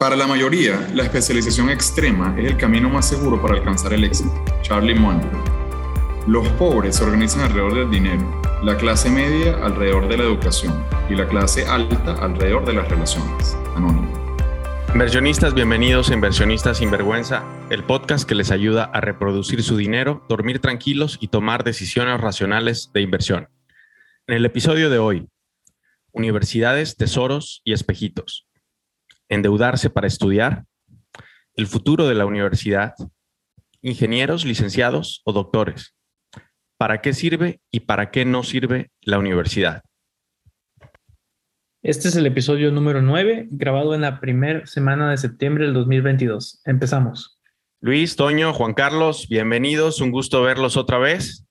Para la mayoría, la especialización extrema es el camino más seguro para alcanzar el éxito. Charlie Munger. Los pobres se organizan alrededor del dinero, la clase media alrededor de la educación y la clase alta alrededor de las relaciones. Anónimo. Inversionistas, bienvenidos a Inversionistas sin Vergüenza, el podcast que les ayuda a reproducir su dinero, dormir tranquilos y tomar decisiones racionales de inversión. En el episodio de hoy, universidades, tesoros y espejitos endeudarse para estudiar, el futuro de la universidad, ingenieros, licenciados o doctores. ¿Para qué sirve y para qué no sirve la universidad? Este es el episodio número 9, grabado en la primera semana de septiembre del 2022. Empezamos. Luis, Toño, Juan Carlos, bienvenidos. Un gusto verlos otra vez.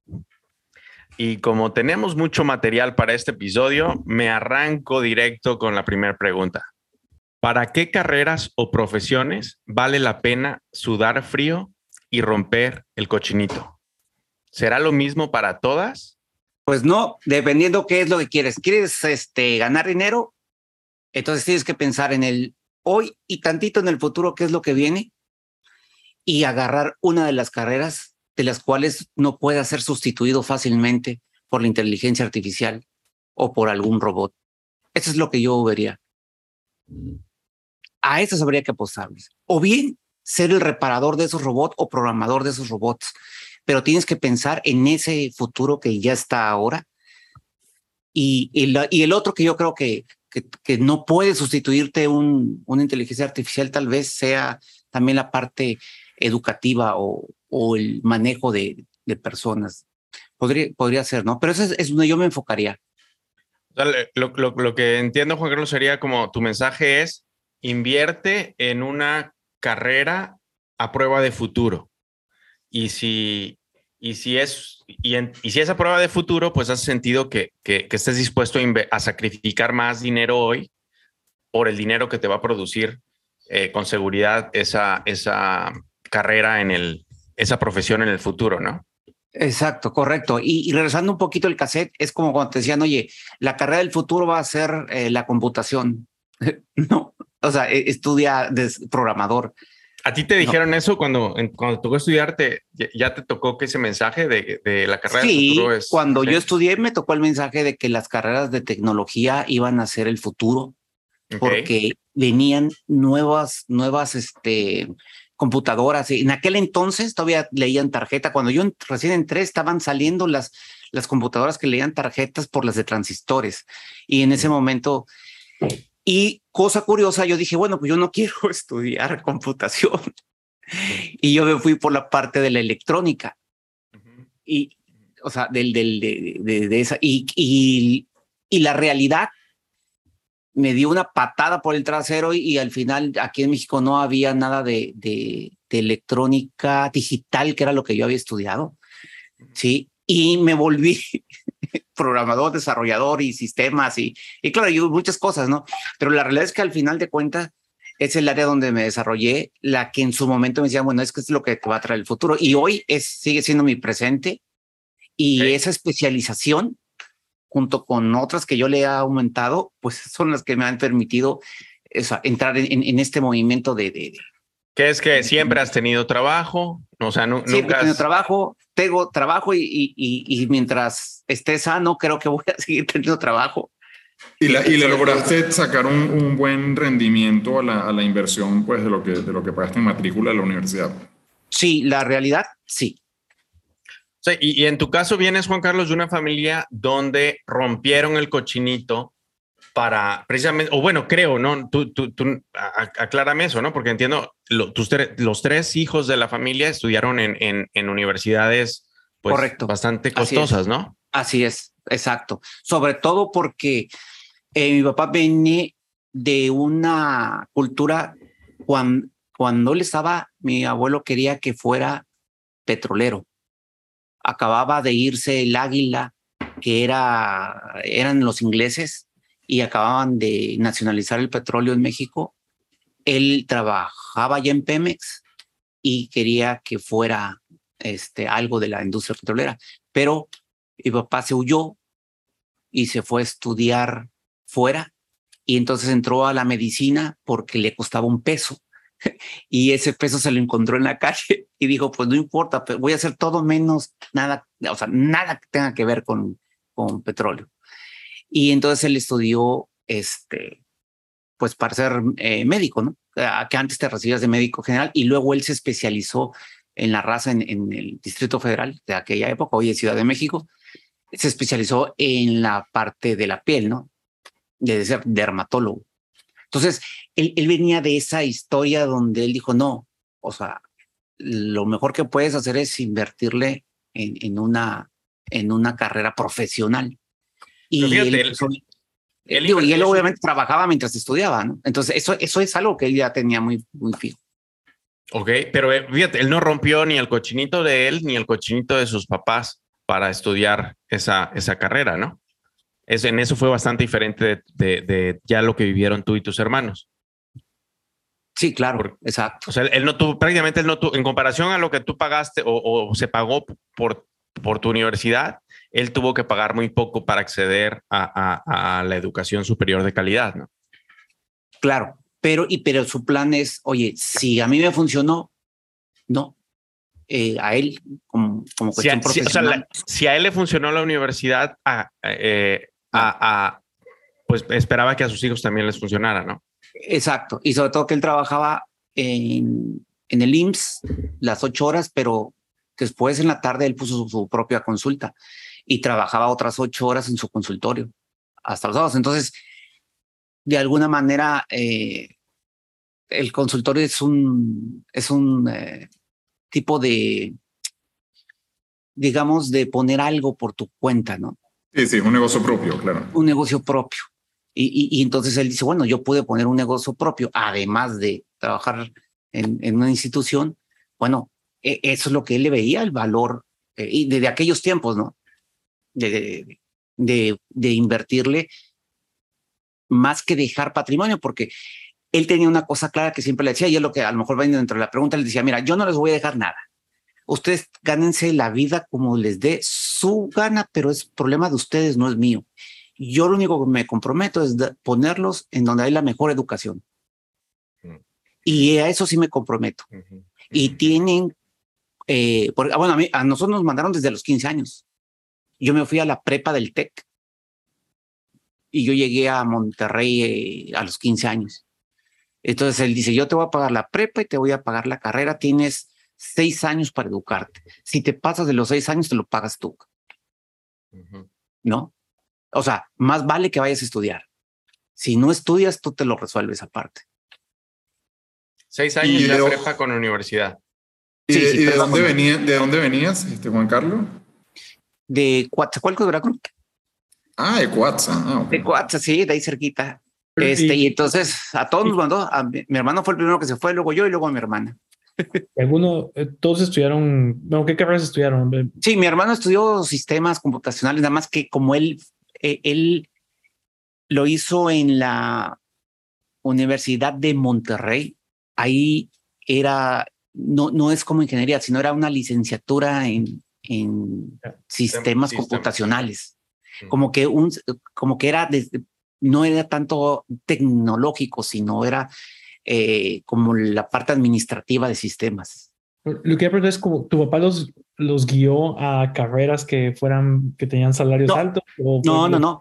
Y como tenemos mucho material para este episodio, me arranco directo con la primera pregunta. ¿Para qué carreras o profesiones vale la pena sudar frío y romper el cochinito? ¿Será lo mismo para todas? Pues no, dependiendo qué es lo que quieres. ¿Quieres este, ganar dinero? Entonces tienes que pensar en el hoy y tantito en el futuro, qué es lo que viene, y agarrar una de las carreras de las cuales no pueda ser sustituido fácilmente por la inteligencia artificial o por algún robot. Eso es lo que yo vería a eso habría que apostarles. O bien ser el reparador de esos robots o programador de esos robots, pero tienes que pensar en ese futuro que ya está ahora. Y, y, el otro que yo creo que, que, no puede sustituirte un, una inteligencia artificial tal vez sea también la parte educativa o, o el manejo de, de, personas. Podría, podría ser, ¿no? Pero eso es, es donde yo me enfocaría. Lo, lo, lo, que entiendo, Juan Carlos, sería como tu mensaje es invierte en una carrera a prueba de futuro. Y si, y si, es, y, si esa prueba de futuro, pues hace sentido que, que, estés dispuesto a, sacrificar más dinero hoy por el dinero que te va a producir eh, con seguridad esa, esa carrera en el, esa profesión en el futuro, ¿no? Exacto, correcto. Y, regresando un poquito el cassette, es como cuando te decían, oye, la carrera del futuro va a ser eh, la computación. no, o sea, e, estudia de programador. ¿A ti te dijeron eso cuando, cuando tocó estudiarte? ¿Ya te tocó que ese mensaje de, de la carrera sí, futuro es? Cuando yo estudié, me tocó el mensaje de que las carreras de tecnología iban a ser el futuro, porque venían nuevas, nuevas este, computadoras. En aquel entonces todavía leían tarjeta. Cuando yo recién entré, estaban saliendo las, las computadoras que leían tarjetas por las de transistores. Y en ese momento y cosa curiosa, yo dije, bueno, pues yo no quiero estudiar computación. y yo me fui por la parte de la electrónica. Y, o sea, del, del, de, de, esa. Y, y, y, la realidad me dio una patada por el trasero y, al final aquí en México no había nada de, de, de electrónica digital, que era lo que yo había estudiado. Sí, y me volví programador, desarrollador y sistemas y, y claro, y muchas cosas, ¿no? Pero la realidad es que al final de cuentas es el área donde me desarrollé, la que en su momento me decía, bueno, es que es lo que te va a traer el futuro. Y hoy es, sigue siendo mi presente y esa especialización, junto con otras que yo le he aumentado, pues son las que me han permitido eso, entrar en, en, este movimiento de, de, ¿Qué es que siempre has tenido trabajo? O sea, nunca he tenido trabajo, tengo trabajo y, y, y, mientras esté sano, creo que voy a seguir teniendo trabajo. Y, la, y le lograste sacar un, un buen rendimiento a la, a la, inversión pues, de, lo que, de lo que pagaste en matrícula de la universidad. Sí, la realidad, sí. sí y, y en tu caso vienes, Juan Carlos, de una familia donde rompieron el cochinito para precisamente, o bueno, creo, ¿no? Tú, tú, tú aclárame eso, ¿no? Porque entiendo, tus los tres hijos de la familia estudiaron en, en, en universidades pues, Correcto. bastante costosas, ¿no? Así es, exacto. Sobre todo porque eh, mi papá venía de una cultura cuando, cuando él estaba, mi abuelo quería que fuera petrolero. Acababa de irse el águila, que era, eran los ingleses, y acababan de nacionalizar el petróleo en México, él trabajaba ya en Pemex y quería que fuera este, algo de la industria petrolera, pero mi papá se huyó y se fue a estudiar fuera y entonces entró a la medicina porque le costaba un peso y ese peso se lo encontró en la calle y dijo, pues no importa, voy a hacer todo menos nada, o sea, nada que tenga que ver con, con petróleo. Y entonces él estudió, este, pues para ser eh, médico, ¿no? Que antes te recibías de médico general y luego él se especializó en la raza en, en el Distrito Federal de aquella época, hoy en Ciudad de México, se especializó en la parte de la piel, ¿no? De ser dermatólogo. Entonces, él, él, venía de esa historia donde él dijo, no, o sea, lo mejor que puedes hacer es invertirle en, en una, en una carrera profesional. Y fíjate, él, él, digo, y él obviamente trabajaba mientras estudiaba, ¿no? Entonces, eso, eso es algo que él ya tenía muy, muy fijo. Ok, pero eh, fíjate, él no rompió ni el cochinito de él ni el cochinito de sus papás para estudiar esa, esa carrera, ¿no? Es, en eso fue bastante diferente de, de, ya lo que vivieron tú y tus hermanos. Sí, claro, exacto. O sea, él no tuvo, prácticamente él no tuvo, en comparación a lo que tú pagaste o, o, se pagó por, por tu universidad, él tuvo que pagar muy poco para acceder a, a, a la educación superior de calidad, ¿no? Claro, pero, y, pero su plan es, oye, si a mí me funcionó, no, eh, a él como, como cuestión si a, profesional. Si, o sea, la, si, a él le funcionó la universidad, a, eh, a, pues esperaba que a sus hijos también les funcionara, ¿no? Exacto. Y sobre todo que él trabajaba en, en el IMSS las ocho horas, pero después en la tarde él puso su, su propia consulta y trabajaba otras ocho horas en su consultorio hasta los sábados. Entonces, de alguna manera, eh, el consultorio es un, es un eh, tipo de, digamos, de poner algo por tu cuenta, ¿no? Sí, sí, un negocio propio, claro. Un negocio propio. Y, y, y entonces él dice, bueno, yo pude poner un negocio propio, además de trabajar en, en una institución. Bueno, e, eso es lo que él le veía, el valor, eh, y desde aquellos tiempos, ¿no? De, de, de invertirle más que dejar patrimonio, porque él tenía una cosa clara que siempre le decía, y es lo que a lo mejor va dentro de la pregunta, le decía, mira, yo no les voy a dejar nada. Ustedes gánense la vida como les dé su gana, pero es problema de ustedes, no es mío. Yo lo único que me comprometo es ponerlos en donde hay la mejor educación. Y a eso sí me comprometo. Uh -huh. Y tienen, eh, porque, bueno, a, mí, a nosotros nos mandaron desde los 15 años. Yo me fui a la prepa del TEC y yo llegué a Monterrey eh, a los 15 años. Entonces él dice, yo te voy a pagar la prepa y te voy a pagar la carrera, tienes seis años para educarte. Si te pasas de los seis años, te lo pagas tú. Uh -huh. ¿No? O sea, más vale que vayas a estudiar. Si no estudias, tú te lo resuelves aparte. Seis años de prepa con universidad. ¿Y, sí, de, sí, ¿y de, dónde, venía, de dónde venías, este, Juan Carlos? De Coatzacoalcos, Veracruz. Ah, de Coatza. Ah, okay. De Coatza, sí, de ahí cerquita. Este, y, y entonces a todos nos mandó. A mi, mi, hermano fue el primero que se fue, luego yo y luego a mi hermana. ¿Alguno, eh, todos estudiaron, no, ¿qué carreras estudiaron? Sí, mi hermano estudió sistemas computacionales, nada más que como él, eh, él lo hizo en la Universidad de Monterrey, ahí era, no, no es como ingeniería, sino era una licenciatura en, en sistemas, sistemas computacionales. Como que un, como que era desde, no era tanto tecnológico, sino era eh, como la parte administrativa de sistemas. Lo que aprendí es como tu papá los, los guió a carreras que fueran, que tenían salarios no, altos. O no, no, no.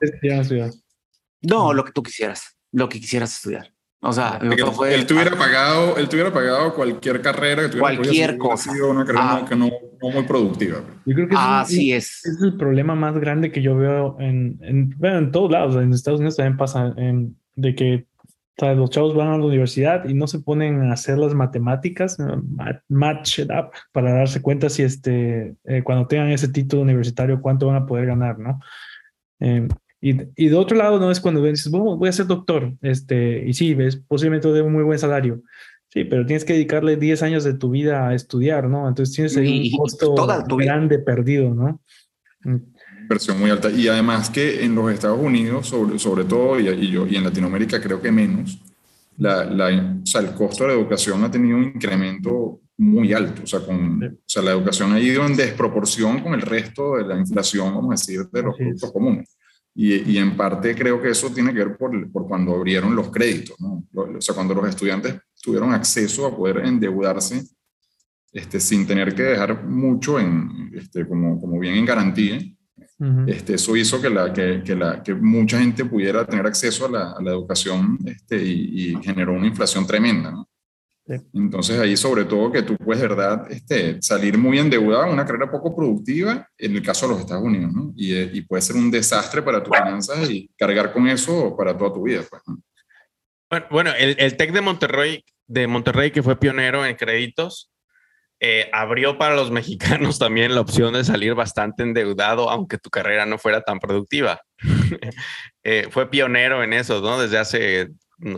No, lo que tú quisieras, lo que quisieras estudiar. O sea, él, fue, él tuviera ah, pagado, él tuviera pagado cualquier carrera que tuviera cualquier cosa. sido una carrera ah, no, no, muy productiva. Yo creo que así es, es. es el problema más grande que yo veo en, en, bueno, en todos lados. En Estados Unidos también pasa en, de que o sea, los chavos van a la universidad y no se ponen a hacer las matemáticas, match it up, para darse cuenta si este, eh, cuando tengan ese título universitario, cuánto van a poder ganar, ¿no? Eh, y, y, de otro lado, no es cuando dices, bueno, voy a ser doctor, este, y sí, ves, posiblemente de un muy buen salario. Sí, pero tienes que dedicarle 10 años de tu vida a estudiar, ¿no? Entonces tienes ahí un costo grande perdido, ¿no? Inversión muy alta. Y además que en los Estados Unidos, sobre, sobre todo, y, y, yo, y en Latinoamérica creo que menos, la, la, o sea, el costo de la educación ha tenido un incremento muy alto. O sea, con, sí. o sea, la educación ha ido en desproporción con el resto de la inflación, vamos a decir, de los productos comunes. Y, en parte creo que eso tiene que ver por, por cuando abrieron los créditos, ¿no? O sea, cuando los estudiantes tuvieron acceso a poder endeudarse este, sin tener que dejar mucho en, este, como, como bien en garantía. este, eso hizo que, la, que, que, la, que mucha gente pudiera tener acceso a la, a la educación este, y, y, generó una inflación tremenda. ¿no? Entonces ahí sobre todo que tú puedes, ¿verdad? Este, salir muy endeudado, una carrera poco productiva, en el caso de los Estados Unidos, ¿no? Y, eh, y puede ser un desastre para tus finanzas y cargar con eso para toda tu vida. Pues, Bueno, el, el TEC de Monterrey, de Monterrey, que fue pionero en créditos, eh, abrió para los mexicanos también la opción de salir bastante endeudado, aunque tu carrera no fuera tan productiva. eh, fue pionero en eso, ¿no? Desde hace,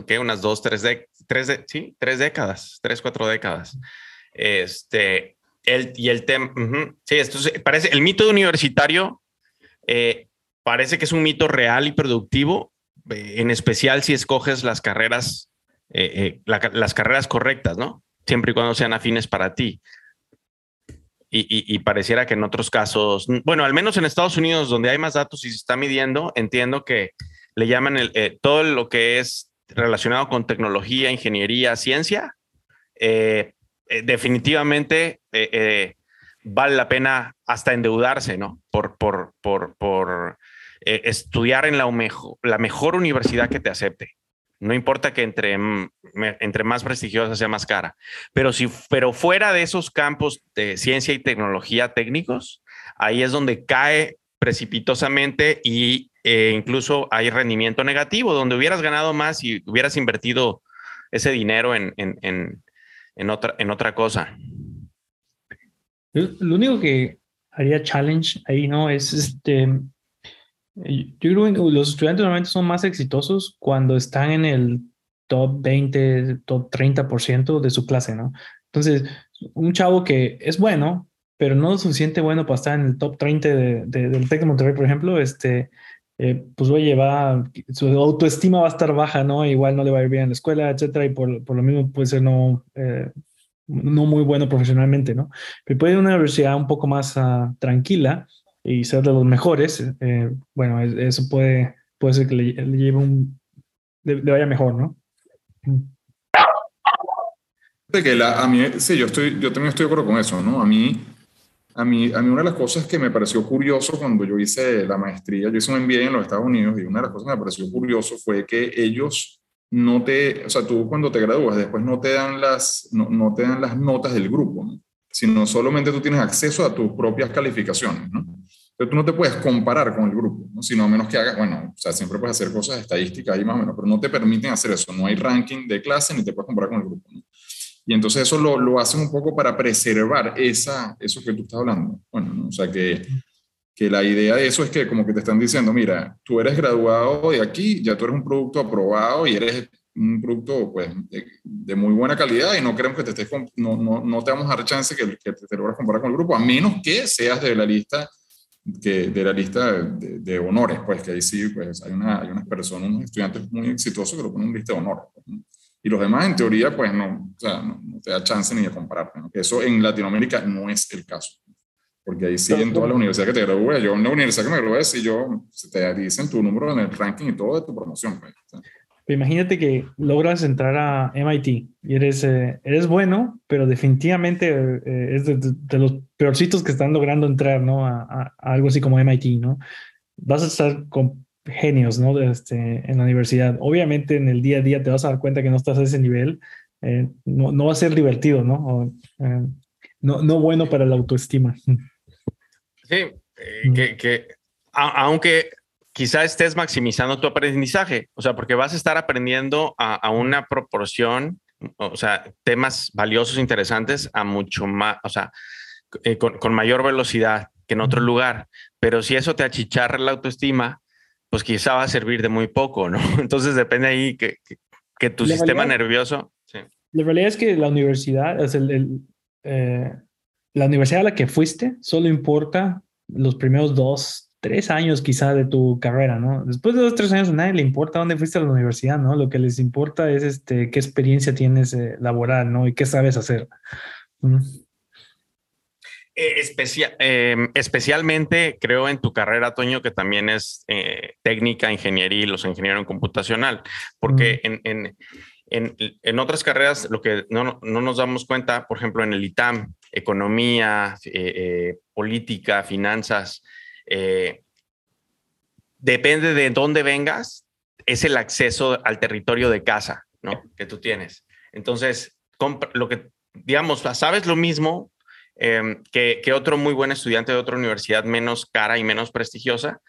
¿qué? Unas dos, tres, de, tres, de, sí, tres décadas, tres, cuatro décadas. Este, el, y el tema, uh -huh. sí, esto parece, el mito universitario eh, parece que es un mito real y productivo, eh, en especial si escoges las carreras, eh, la, las carreras correctas, ¿no? siempre y cuando sean afines para ti. Y, y, y, pareciera que en otros casos, bueno, al menos en Estados Unidos, donde hay más datos y se está midiendo, entiendo que le llaman el, eh, todo lo que es relacionado con tecnología, ingeniería, ciencia, eh, eh, definitivamente eh, vale la pena hasta endeudarse, ¿no? Por, por, por, por estudiar en la, mejor, la mejor universidad que te acepte. No importa que entre, entre más prestigiosa sea más cara, pero si pero fuera de esos campos de ciencia y tecnología técnicos, ahí es donde cae precipitosamente y eh, incluso hay rendimiento negativo, donde hubieras ganado más y hubieras invertido ese dinero en, en, en, en otra, en otra cosa. Lo único que haría challenge ahí, ¿no? Es este, yo creo que los estudiantes normalmente son más exitosos cuando están en el top 20, top 30% de su clase, ¿no? Entonces, un chavo que es bueno, pero no lo suficiente bueno para estar en el top 30 de, de, del TEC de Monterrey, por ejemplo, este, eh, pues oye, va, su autoestima va a estar baja, ¿no? Igual no le va a ir bien en la escuela, etcétera, y por, por lo mismo puede ser no, eh, no muy bueno profesionalmente, ¿no? Pero puede ir a una universidad un poco más uh, tranquila, y ser de los mejores, eh, bueno, eso puede, puede ser que le, le lleve un, le, le, vaya mejor, ¿no? Que la, a mí, sí, yo, estoy, yo también estoy de acuerdo con eso, ¿no? A mí, a, mí, a mí una de las cosas que me pareció curioso cuando yo hice la maestría, yo hice un MBA en los Estados Unidos y una de las cosas que me pareció curioso fue que ellos no te, o sea, tú cuando te gradúas después no te dan las, no, no te dan las notas del grupo, ¿no? sino solamente tú tienes acceso a tus propias calificaciones, ¿no? Pero tú no te puedes comparar con el grupo, ¿no? sino a menos que hagas, bueno, o sea, siempre puedes hacer cosas estadísticas ahí más o menos, pero no te permiten hacer eso. No hay ranking de clase ni te puedes comparar con el grupo. ¿no? Y entonces eso lo, lo hacen un poco para preservar esa, eso que tú estás hablando. Bueno, ¿no? o sea, que, que la idea de eso es que como que te están diciendo, mira, tú eres graduado de aquí, ya tú eres un producto aprobado y eres un producto pues, de, de, muy buena calidad y no queremos que te estés, no, no, no te vamos a dar chance que, que te, te logres comparar con el grupo, a menos que seas de la lista que de la lista de, de, honores, pues que ahí sí, pues hay, una, hay unas personas, unos estudiantes muy exitosos que lo ponen en lista de honores. Pues. Y los demás, en teoría, pues no, o sea, no, no te da chance ni de compararte. ¿no? Que eso en Latinoamérica no es el caso. Porque ahí sí, en toda la universidad que te gradúes, yo en la universidad que me gradué, si yo, te dicen tu número en el ranking y todo de tu promoción. Pues, o sea, Imagínate que logras entrar a MIT y eres, eh, eres bueno, pero definitivamente eh, es de, de, de, los peorcitos que están logrando entrar, ¿no? A, a, a, algo así como MIT, ¿no? Vas a estar con genios, ¿no? Este, en la universidad. Obviamente en el día a día te vas a dar cuenta que no estás a ese nivel. Eh, no, no, va a ser divertido, ¿no? O, eh, no, no bueno para la autoestima. Sí, que, que aunque quizá estés maximizando tu aprendizaje, o sea, porque vas a estar aprendiendo a, a, una proporción, o sea, temas valiosos, interesantes, a mucho más, o sea, eh, con, con, mayor velocidad que en otro lugar. Pero si eso te achicharra la autoestima, pues quizá va a servir de muy poco, ¿no? Entonces depende ahí que, que, que tu la sistema realidad, nervioso. Sí. La realidad es que la universidad, es el, el eh, la universidad a la que fuiste, solo importa los primeros dos, tres años quizá de tu carrera, ¿no? Después de dos, tres años a nadie le importa dónde fuiste a la universidad, ¿no? Lo que les importa es este, qué experiencia tienes eh, laboral, ¿no? Y qué sabes hacer. Mm. Eh, em, especialmente creo en tu carrera, Toño, que también es eh, técnica, ingeniería y los ingenieros en computacional, porque en, en, otras carreras lo que no, no, nos damos cuenta, por ejemplo, en el ITAM, economía, eh, política, finanzas, depende de dónde vengas, es el acceso al territorio de casa, ¿no? Que tú tienes. Entonces, lo que, digamos, sabes lo mismo Em, que, otro muy buen estudiante de otra universidad menos cara y menos prestigiosa,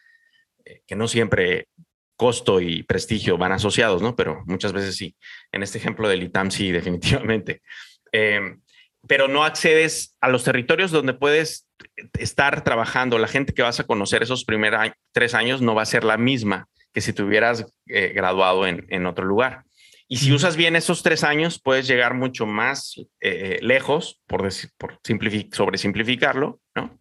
eh, que no siempre costo y prestigio van asociados, ¿no? Pero muchas veces sí. En este ejemplo del ITAM sí, definitivamente. Em, pero no accedes a los territorios donde puedes estar trabajando. La gente que vas a conocer esos primeros tres años no va a ser la misma que si te hubieras eh, graduado en otro lugar. Y si usas bien esos tres años, puedes llegar mucho más eh, lejos, por, decir, por sobre simplificarlo, ¿no?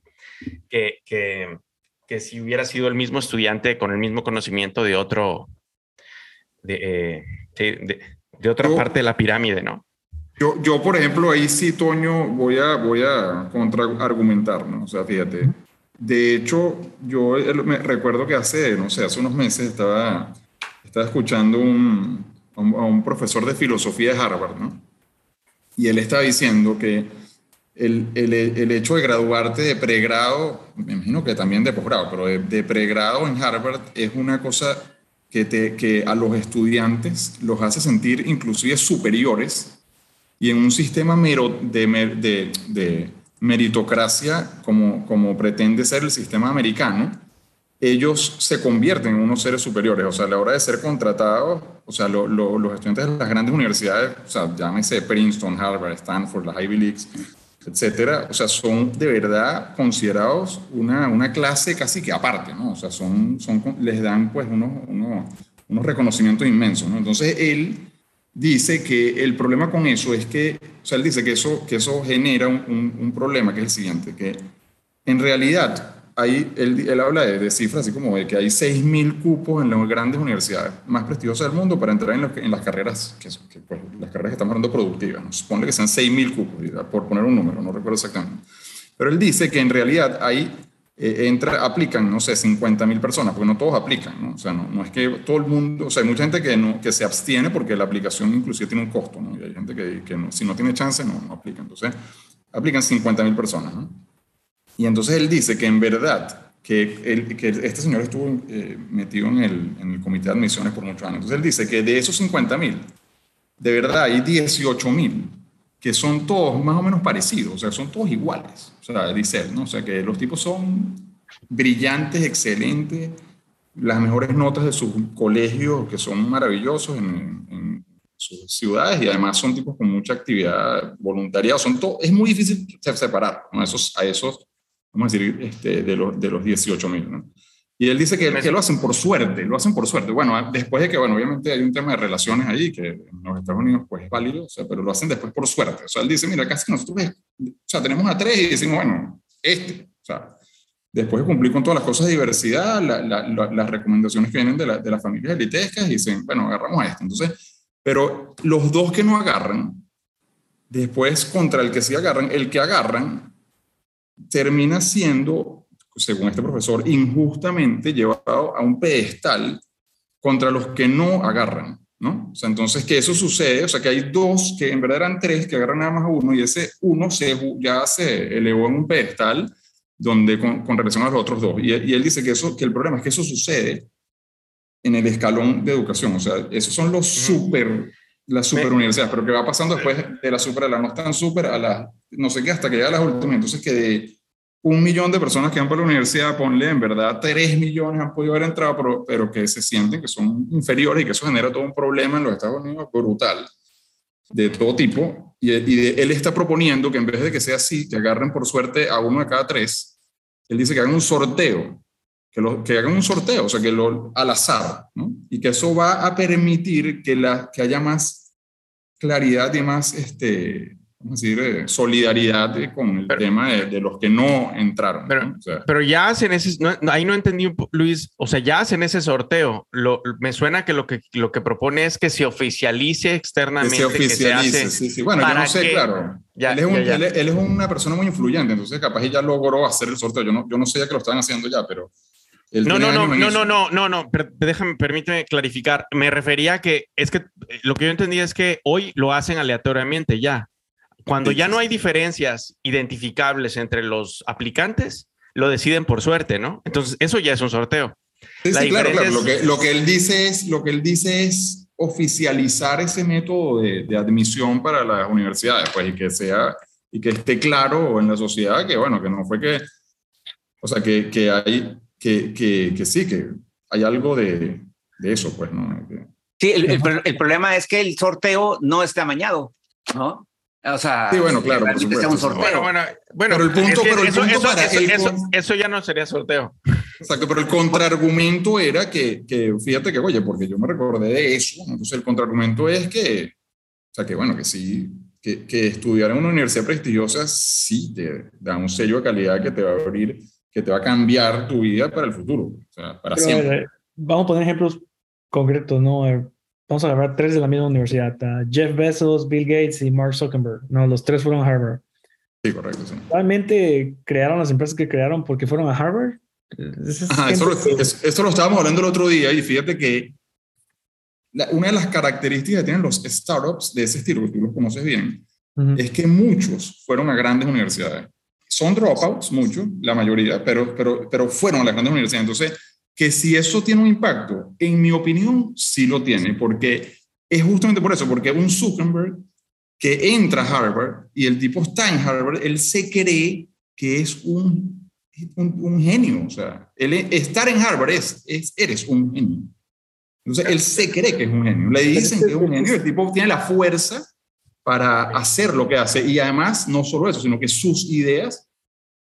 Que, que, que, si hubiera sido el mismo estudiante con el mismo conocimiento de otro, de, eh, de, otra parte de la pirámide, ¿no? Yo, yo, por ejemplo, ahí sí, Toño, voy a, voy a contraargumentar, ¿no? O sea, fíjate. De hecho, yo me recuerdo que hace, no sé, hace unos meses estaba, estaba escuchando un, a un profesor de filosofía de Harvard, ¿no? Y él estaba diciendo que el, el, el, hecho de graduarte de pregrado, me imagino que también de posgrado, pero de, pregrado en Harvard es una cosa que, te, que a los estudiantes los hace sentir inclusive superiores y en un sistema mero de, de, de meritocracia como, como pretende ser el sistema americano, ellos se convierten en unos seres superiores. O sea, a la hora de ser contratados, o sea, los estudiantes de las grandes universidades, o sea, llámese Princeton, Harvard, Stanford, las Ivy Leagues, etcétera, o sea, son de verdad considerados una, una clase casi que aparte, ¿no? O sea, son, son, les dan pues unos, unos, unos reconocimientos inmensos, ¿no? Entonces, él dice que el problema con eso es que, o sea, él dice que eso, que eso genera un, un problema, que es el siguiente, que en realidad hay, él, habla de, cifras así como de que hay 6.000 cupos en las grandes universidades más prestigiosas del mundo para entrar en, en las carreras, que, pues, las carreras que estamos hablando productivas. ¿no? Que sean 6.000 cupos, por poner un número, no recuerdo exactamente. Pero él dice que en realidad ahí eh, entra, aplican, no sé, 50.000 personas, porque no todos aplican, ¿no? O sea, no, no, es que todo el mundo, o sea, hay mucha gente que, no, que se abstiene porque la aplicación inclusive tiene un costo, ¿no? Y hay gente que, que si no tiene chance, no, no aplica. Entonces, aplican 50.000 personas, ¿no? Y entonces él dice que en verdad, que, que este señor estuvo eh, metido en el, en el, comité de admisiones por muchos años. Entonces él dice que de esos 50 mil, de verdad hay 18 mil que son todos más o menos parecidos, o sea, son todos iguales. O sea, dice él, ¿no? O sea, que los tipos son brillantes, excelentes, las mejores notas de sus colegios, que son maravillosos en, en sus ciudades y además son tipos con mucha actividad voluntaria. Son todo, es muy difícil separar ¿no? esos, a esos vamos a decir, este, de, los, de los 18 mil, ¿no? Y él dice que, que, lo hacen por suerte, lo hacen por suerte. Bueno, después de que, bueno, obviamente hay un tema de relaciones ahí que en los Estados Unidos pues es válido, o sea, pero lo hacen después por suerte. O sea, él dice, mira, casi nosotros, o sea, tenemos a tres y decimos, bueno, este, o sea, después de cumplir con todas las cosas de diversidad, las recomendaciones que vienen de, la, de las familias elitescas, dicen, bueno, agarramos a este. Entonces, pero los dos que no agarran, después contra el que sí agarran, el que agarran termina siendo, según este profesor, injustamente llevado a un pedestal contra los que no agarran, ¿no? O sea, entonces que eso sucede, o sea, que hay dos, que en verdad eran tres, que agarran nada más a uno, y ese uno se, ya se elevó en un pedestal donde con, relación a los otros dos. Y, él dice que, eso, que el problema es que eso sucede en el escalón de educación, o sea, esos son los super, las super universidades, pero que va pasando después de la super a la no tan super a la no sé qué, hasta que llega a las últimas. Entonces, que de un millón de personas que van por la universidad, ponle en verdad tres millones han podido haber entrado, pero, pero que se sienten que son inferiores y que eso genera todo un problema en los Estados Unidos brutal, de todo tipo. Y, y él está proponiendo que en vez de que sea así, que agarren por suerte a uno de cada tres, él dice que hagan un sorteo, que, lo, que hagan un sorteo, o sea, que lo al azar, ¿no? Y que eso va a permitir que, la, que haya más claridad y más este, vamos a decir, solidaridad con el tema de, los que no entraron. Pero, pero ya hacen ese, ahí no entendí, Luis, o sea, ya hacen ese sorteo. Lo, me suena que lo, que lo que propone es que se oficialice externamente. Que se oficialice, sí, sí. Bueno, yo no sé, claro. él, es él, es una persona muy influyente, entonces capaz ya logró hacer el sorteo. Yo no, yo no sé ya que lo estaban haciendo ya, pero no, no, no, no, no, no, no, no, déjame, permíteme clarificar. Me refería a que es que lo que yo entendí es que hoy lo hacen aleatoriamente ya. Cuando ya no hay diferencias identificables entre los aplicantes, lo deciden por suerte, ¿no? Entonces, eso ya es un sorteo. Sí, sí claro, claro. Lo, que, lo que él dice es, lo que él dice es oficializar ese método de, de admisión para las universidades, pues, y que sea, y que esté claro en la sociedad que, bueno, que no fue que, o sea, que, que hay que, que, que sí, que hay algo de, de eso, pues, ¿no? Sí, el, el, problema es que el sorteo no está amañado, ¿no? O sea, sí, bueno, claro, por supuesto. Un sorteo. Bueno, bueno, pero el punto, pero el eso, punto eso, para eso, eso, ya no sería sorteo. Exacto, pero el contraargumento era que, que, fíjate que, oye, porque yo me recordé de eso, entonces el contraargumento es que, o sea, que bueno, que sí, que, que estudiar en una universidad prestigiosa sí te da un sello de calidad que te va a abrir que te va a cambiar tu vida para el futuro, o sea, para siempre. vamos a poner ejemplos concretos, ¿no? Vamos a hablar tres de la misma universidad. Jeff Bezos, Bill Gates y Mark Zuckerberg. No, los tres fueron a Harvard. Sí, correcto. Sí. ¿Realmente crearon las empresas que crearon porque fueron a Harvard? Ajá, eso, lo, lo estábamos hablando el otro día y fíjate que una de las características que tienen los startups de ese estilo, que tú los conoces bien, es que muchos fueron a grandes universidades son dropouts, muchos, la mayoría, pero, pero, pero fueron a las grandes universidades. Entonces, que si eso tiene un impacto, en mi opinión, sí lo tiene, porque es justamente por eso, porque un Zuckerberg que entra a Harvard y el tipo está en Harvard, él se cree que es un, un, genio. O sea, él, estar en Harvard es, es, eres un genio. Entonces, él se cree que es un genio. Le dicen que es un genio. El tipo tiene la fuerza para hacer lo que hace. Y además, no solo eso, sino que sus ideas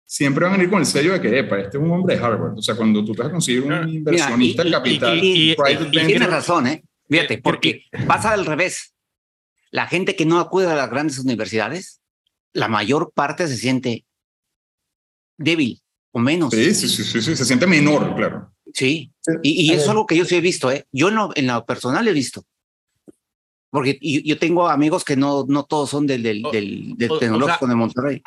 siempre van a venir con el sello de que, epa, este es un hombre de Harvard. O sea, cuando tú te vas a conseguir un inversionista en capital. Y, tienes razón, ¿eh? Fíjate, porque pasa al revés. La gente que no acude a las grandes universidades, la mayor parte se siente débil o menos. Sí, sí, sí, sí, se siente menor, claro. Sí, y, eso es algo que yo sí he visto, ¿eh? Yo no, en lo personal he visto. Porque yo, tengo amigos que no, no todos son del, del, del, tecnológico de Monterrey.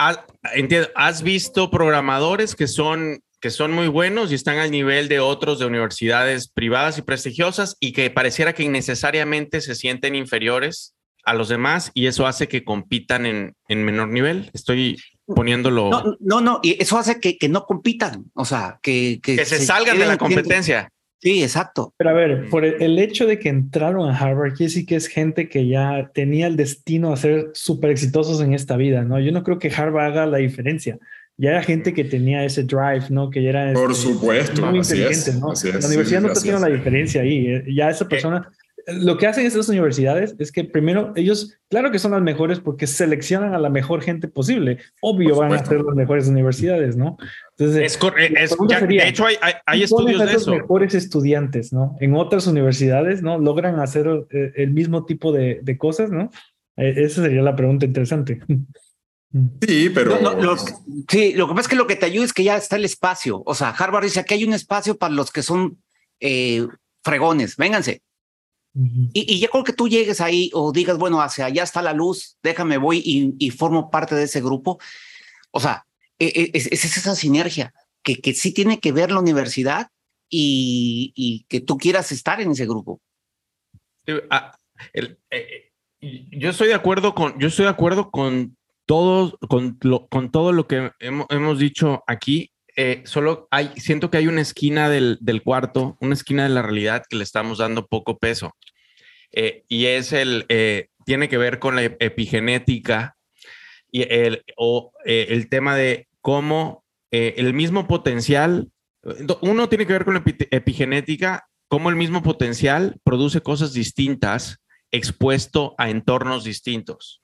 entiendo, ¿has visto programadores que son, que son muy buenos y están al nivel de otros de universidades privadas y prestigiosas y que pareciera que innecesariamente se sienten inferiores a los demás y eso hace que compitan en, en menor nivel? Estoy poniéndolo. No, no, no, y eso hace que, que no compitan, o sea, que, que, se, salgan de la competencia. Sí, exacto. Pero a ver, por el, hecho de que entraron a Harvard, quiere decir que es gente que ya tenía el destino a ser súper exitosos en esta vida, ¿no? Yo no creo que Harvard haga la diferencia. Ya era gente que tenía ese drive, ¿no? Que ya era... Por este, supuesto. Muy inteligente, ¿no? la universidad no está haciendo la diferencia ahí. Eh, ya esa persona lo que hacen estas universidades es que primero ellos, claro que son las mejores porque seleccionan a la mejor gente posible. Obvio van a ser las mejores universidades, ¿no? Entonces, es, de hecho hay, hay, estudios de eso. mejores estudiantes, ¿no? En otras universidades, ¿no? Logran hacer eh, el mismo tipo de, de cosas, ¿no? Eh, esa sería la pregunta interesante. Sí, pero... sí, lo que pasa es que lo que te ayuda es que ya está el espacio. O sea, Harvard dice que hay un espacio para los que son eh, fregones. Vénganse, y, ya con que tú llegues ahí o digas, bueno, hacia allá está la luz, déjame voy y, formo parte de ese grupo. O sea, e, e, es, esa sinergia que, que sí tiene que ver la universidad y, que tú quieras estar en ese grupo. Ah, eh, eh, yo estoy de acuerdo con, yo estoy de acuerdo con todo, con, con todo lo que hemos, dicho aquí. Eh, solo hay, siento que hay una esquina del, del, cuarto, una esquina de la realidad que le estamos dando poco peso. Eh, y es el, eh, tiene que ver con la epigenética y el, o, el tema de cómo el mismo potencial, uno tiene que ver con la epigenética, cómo el mismo potencial produce cosas distintas expuesto a entornos distintos.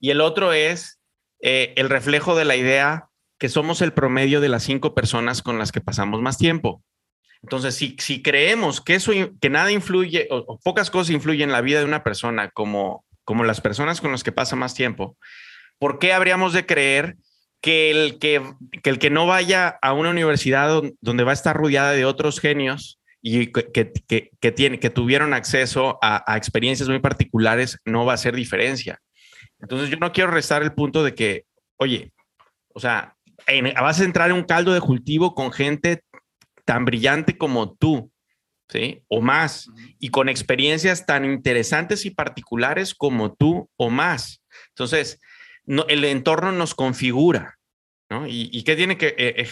Y el otro es el reflejo de la idea que somos el promedio de las cinco personas con las que pasamos más tiempo. Entonces, si, si creemos que eso, que nada influye o, pocas cosas influyen en la vida de una persona como, como las personas con las que pasa más tiempo, ¿por qué habríamos de creer que el que, el que no vaya a una universidad donde va a estar rodeada de otros genios y que, que, tiene, que tuvieron acceso a, experiencias muy particulares no va a hacer diferencia? Entonces yo no quiero restar el punto de que, oye, o sea, vas a entrar en un caldo de cultivo con gente tan brillante como tú, ¿sí? O más, y con experiencias tan interesantes y particulares como tú o más. Entonces, no, el entorno nos configura, ¿no? ¿Y, qué tiene que... Eh,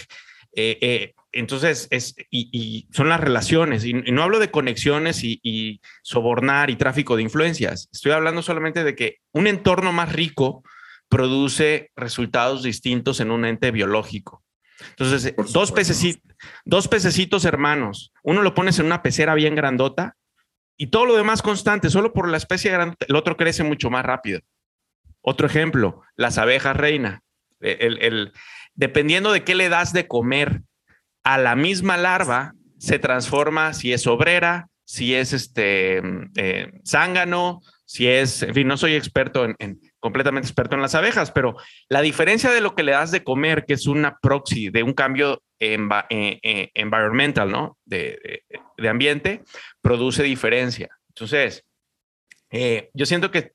eh, eh, entonces, es, y, son las relaciones, y, no hablo de conexiones y, sobornar y tráfico de influencias, estoy hablando solamente de que un entorno más rico produce resultados distintos en un ente biológico. Entonces, dos, pececitos, dos pececitos hermanos, uno lo pones en una pecera bien grandota y todo lo demás constante, solo por la especie grande, el otro crece mucho más rápido. Otro ejemplo, las abejas reina. El, dependiendo de qué le das de comer a la misma larva, se transforma si es obrera, si es este eh, zángano, si es, en fin, no soy experto en, completamente experto en las abejas, pero la diferencia de lo que le das de comer, que es una proxy de un cambio en, eh, eh, environmental, ¿no? De, ambiente, produce diferencia. Entonces, eh, yo siento que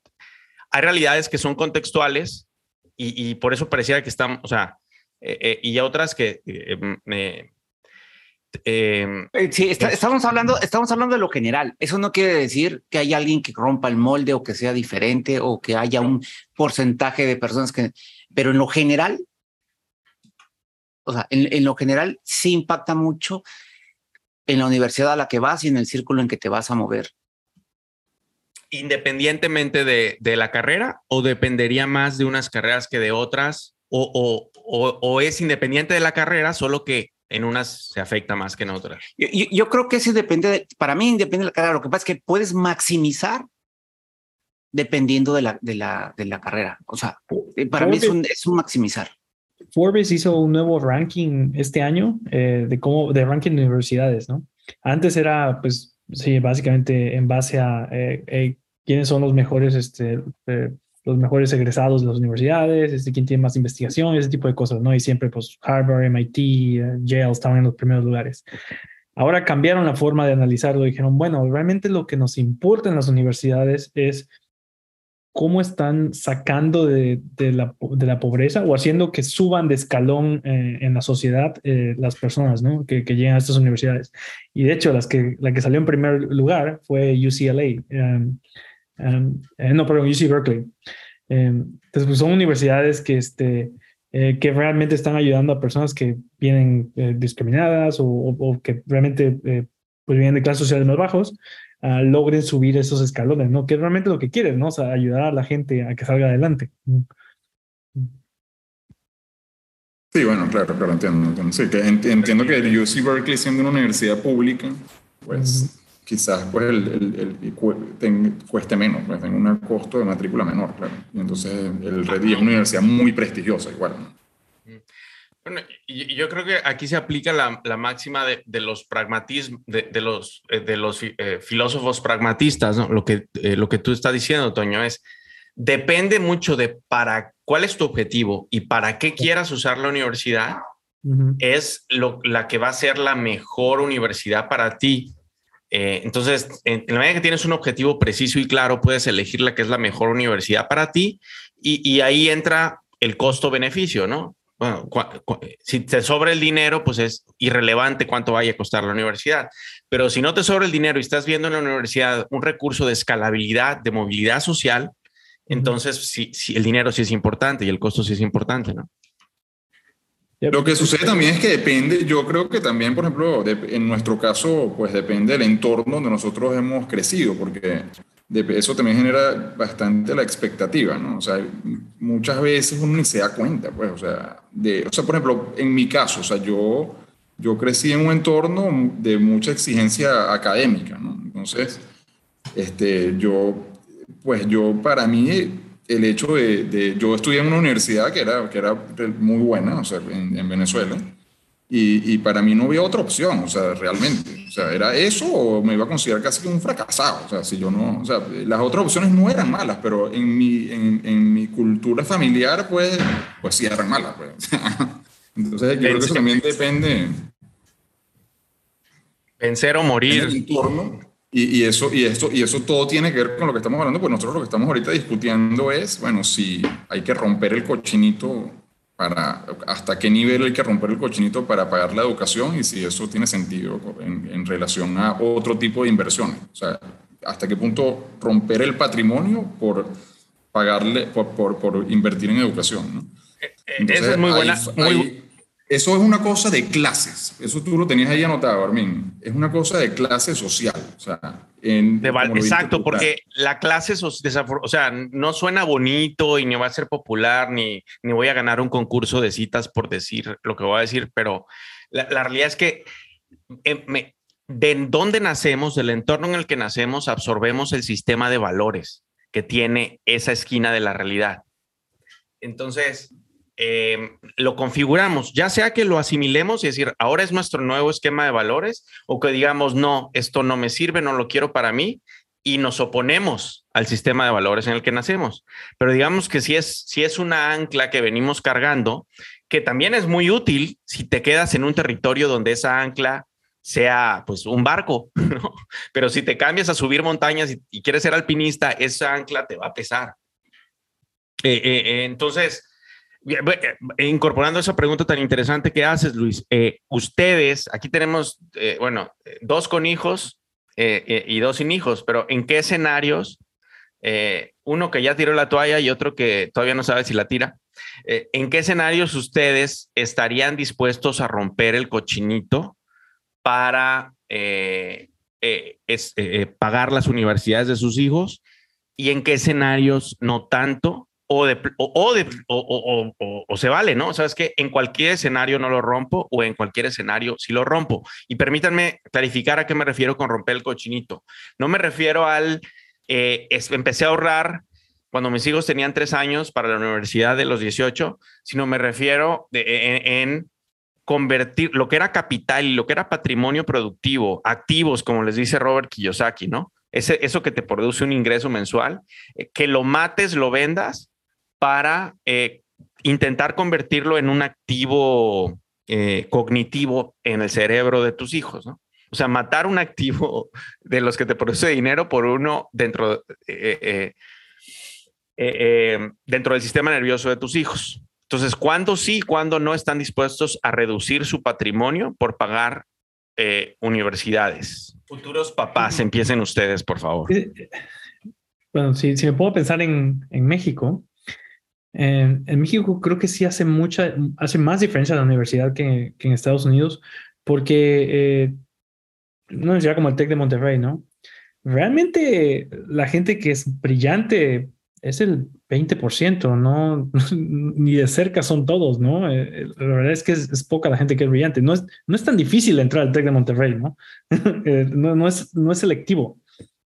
hay realidades que son contextuales y, por eso parecía que estamos, o sea, y otras que eh, sí, estamos, hablando, estamos hablando de lo general. Eso no quiere decir que haya alguien que rompa el molde o que sea diferente o que haya un porcentaje de personas que... Pero en lo general, o sea, en, lo general sí impacta mucho en la universidad a la que vas y en el círculo en que te vas a mover. Independientemente de, de la carrera o dependería más de unas carreras que de otras o, o, o es independiente de la carrera, solo que en unas se afecta más que en otras. Yo, creo que ese depende, para mí depende de la carrera. Lo que pasa es que puedes maximizar dependiendo de la, de la, de la carrera. O sea, eh, para mí es un, es un, maximizar. Forbes hizo un nuevo ranking este año eh, de cómo, de ranking de universidades, ¿no? Antes era, pues, sí, básicamente en base a eh, quiénes son los mejores este, los mejores egresados de las universidades, este, quién tiene más investigación, ese tipo de cosas, ¿no? Y siempre, pues, Harvard, MIT, eh, Yale estaban en los primeros lugares. Ahora cambiaron la forma de analizarlo. Dijeron, bueno, realmente lo que nos importa en las universidades es cómo están sacando de, de, la, de la, pobreza o haciendo que suban de escalón eh, en la sociedad eh, las personas ¿no? que, que, llegan a estas universidades. Y de hecho, las que, la que salió en primer lugar fue UCLA. Eh, no, perdón, UC Berkeley. Um, entonces, pues son universidades que, este, eh, que realmente están ayudando a personas que vienen eh, discriminadas o, o, que realmente pues vienen de clases sociales más bajos, uh, logren subir esos escalones, ¿no? Que es realmente lo que quieren, ¿no? O sea, ayudar a la gente a que salga adelante. Sí, bueno, claro, claro, entiendo. Sí, que entiendo que el UC Berkeley siendo una universidad pública, pues quizás pues el, el, cueste menos, pues tenga un costo de matrícula menor, claro. Y entonces el Reddy es una universidad muy prestigiosa igual. Bueno, y yo creo que aquí se aplica la, la máxima de, de, los pragmatismos, de, de, los, eh, de los eh, filósofos pragmatistas, ¿no? Lo que, eh, lo que tú estás diciendo, Toño, es, depende mucho de para cuál es tu objetivo y para qué quieras usar la universidad, es lo, la que va a ser la mejor universidad para ti eh, entonces, en, la medida que tienes un objetivo preciso y claro, puedes elegir la que es la mejor universidad para ti y, ahí entra el costo-beneficio, ¿no? Bueno, si te sobra el dinero, pues es irrelevante cuánto vaya a costar la universidad. Pero si no te sobra el dinero y estás viendo en la universidad un recurso de escalabilidad, de movilidad social, entonces sí, sí, el dinero sí es importante y el costo sí es importante, ¿no? Lo que sucede también es que depende, yo creo que también, por ejemplo, en nuestro caso, pues depende del entorno donde nosotros hemos crecido, porque eso también genera bastante la expectativa, ¿no? O sea, muchas veces uno ni se da cuenta, pues, o sea, de, o sea, por ejemplo, en mi caso, o sea, yo, yo crecí en un entorno de mucha exigencia académica, ¿no? Entonces, este, yo, pues yo, para mí, el hecho de, de, yo estudié en una universidad que era, que era muy buena, o sea, en, Venezuela, Y, para mí no había otra opción, o sea, realmente. O sea, era eso o me iba a considerar casi un fracasado. O sea, si yo no, o sea, las otras opciones no eran malas, pero en mi, en, en mi cultura familiar, pues, pues sí eran malas. Pues. Entonces, yo creo que eso también depende. Vencer o morir. Y, y, eso, y, esto, y eso todo tiene que ver con lo que estamos hablando, pues nosotros lo que estamos ahorita discutiendo es, bueno, si hay que romper el cochinito para, hasta qué nivel hay que romper el cochinito para pagar la educación y si eso tiene sentido en, en relación a otro tipo de inversiones. O sea, hasta qué punto romper el patrimonio por pagarle, por, por, por invertir en educación. ¿no? Eh, eh, eso es muy buena. muy, eso es una cosa de clases. Eso tú lo tenías ahí anotado, Armin. Es una cosa de clase social. O sea, en, exacto, porque la clase, o sea, no suena bonito y ni va a ser popular, ni, ni voy a ganar un concurso de citas por decir lo que voy a decir, pero la, realidad es que eh, de dónde nacemos, del entorno en el que nacemos, absorbemos el sistema de valores que tiene esa esquina de la realidad. Entonces, eh, lo configuramos, ya sea que lo asimilemos y decir, ahora es nuestro nuevo esquema de valores, o que digamos, no, esto no me sirve, no lo quiero para mí, y nos oponemos al sistema de valores en el que nacemos. Pero digamos que si es, si es una ancla que venimos cargando, que también es muy útil si te quedas en un territorio donde esa ancla sea pues un barco, Pero si te cambias a subir montañas y, quieres ser alpinista, esa ancla te va a pesar. Eh, eh, entonces, incorporando esa pregunta tan interesante que haces, Luis, eh, ustedes, aquí tenemos, eh, bueno, dos con hijos y dos sin hijos, pero ¿en qué escenarios? uno que ya tiró la toalla y otro que todavía no sabe si la tira. ¿En qué escenarios ustedes estarían dispuestos a romper el cochinito para pagar las universidades de sus hijos? ¿Y en qué escenarios no tanto? O, o, o, se vale, ¿no? Sabes que en cualquier escenario no lo rompo o en cualquier escenario sí lo rompo. Y permítanme clarificar a qué me refiero con romper el cochinito. No me refiero al, eh, empecé a ahorrar cuando mis hijos tenían tres años para la universidad de los 18, sino me refiero en, convertir lo que era capital y lo que era patrimonio productivo, activos, como les dice Robert Kiyosaki, ¿no? Ese, eso que te produce un ingreso mensual, eh, que lo mates, lo vendas para eh, intentar convertirlo en un activo eh, cognitivo en el cerebro de tus hijos, ¿no? O sea, matar un activo de los que te produce dinero por uno dentro, eh, dentro del sistema nervioso de tus hijos. Entonces, ¿cuándo sí, cuándo no están dispuestos a reducir su patrimonio por pagar universidades? Futuros papás, empiecen ustedes, por favor. Bueno, si, si me puedo pensar en, en México, en, México creo que sí hace mucha, hace más diferencia la universidad que, en Estados Unidos, porque eh, no es como el TEC de Monterrey, ¿no? Realmente la gente que es brillante es el 20%, ¿no? Ni de cerca son todos, ¿no? Eh, eh, la verdad es que es, poca la gente que es brillante. No es, no es tan difícil entrar al TEC de Monterrey, ¿no? no, no, es, no es selectivo.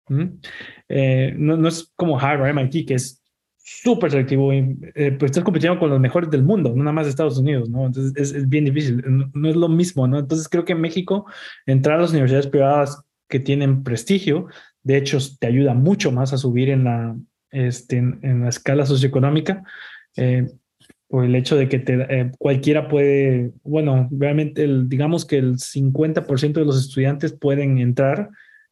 no, no, es como Harvard, MIT, que es súper selectivo. Y, eh, pues estás compitiendo con los mejores del mundo, no nada más de Estados Unidos, ¿no? Entonces es, es, bien difícil, no, es lo mismo, ¿no? Entonces creo que en México entrar a las universidades privadas que tienen prestigio, de hecho, te ayuda mucho más a subir en la, este, en, la escala socioeconómica. Eh, por el hecho de que te, eh, cualquiera puede, bueno, realmente el, digamos que el 50% de los estudiantes pueden entrar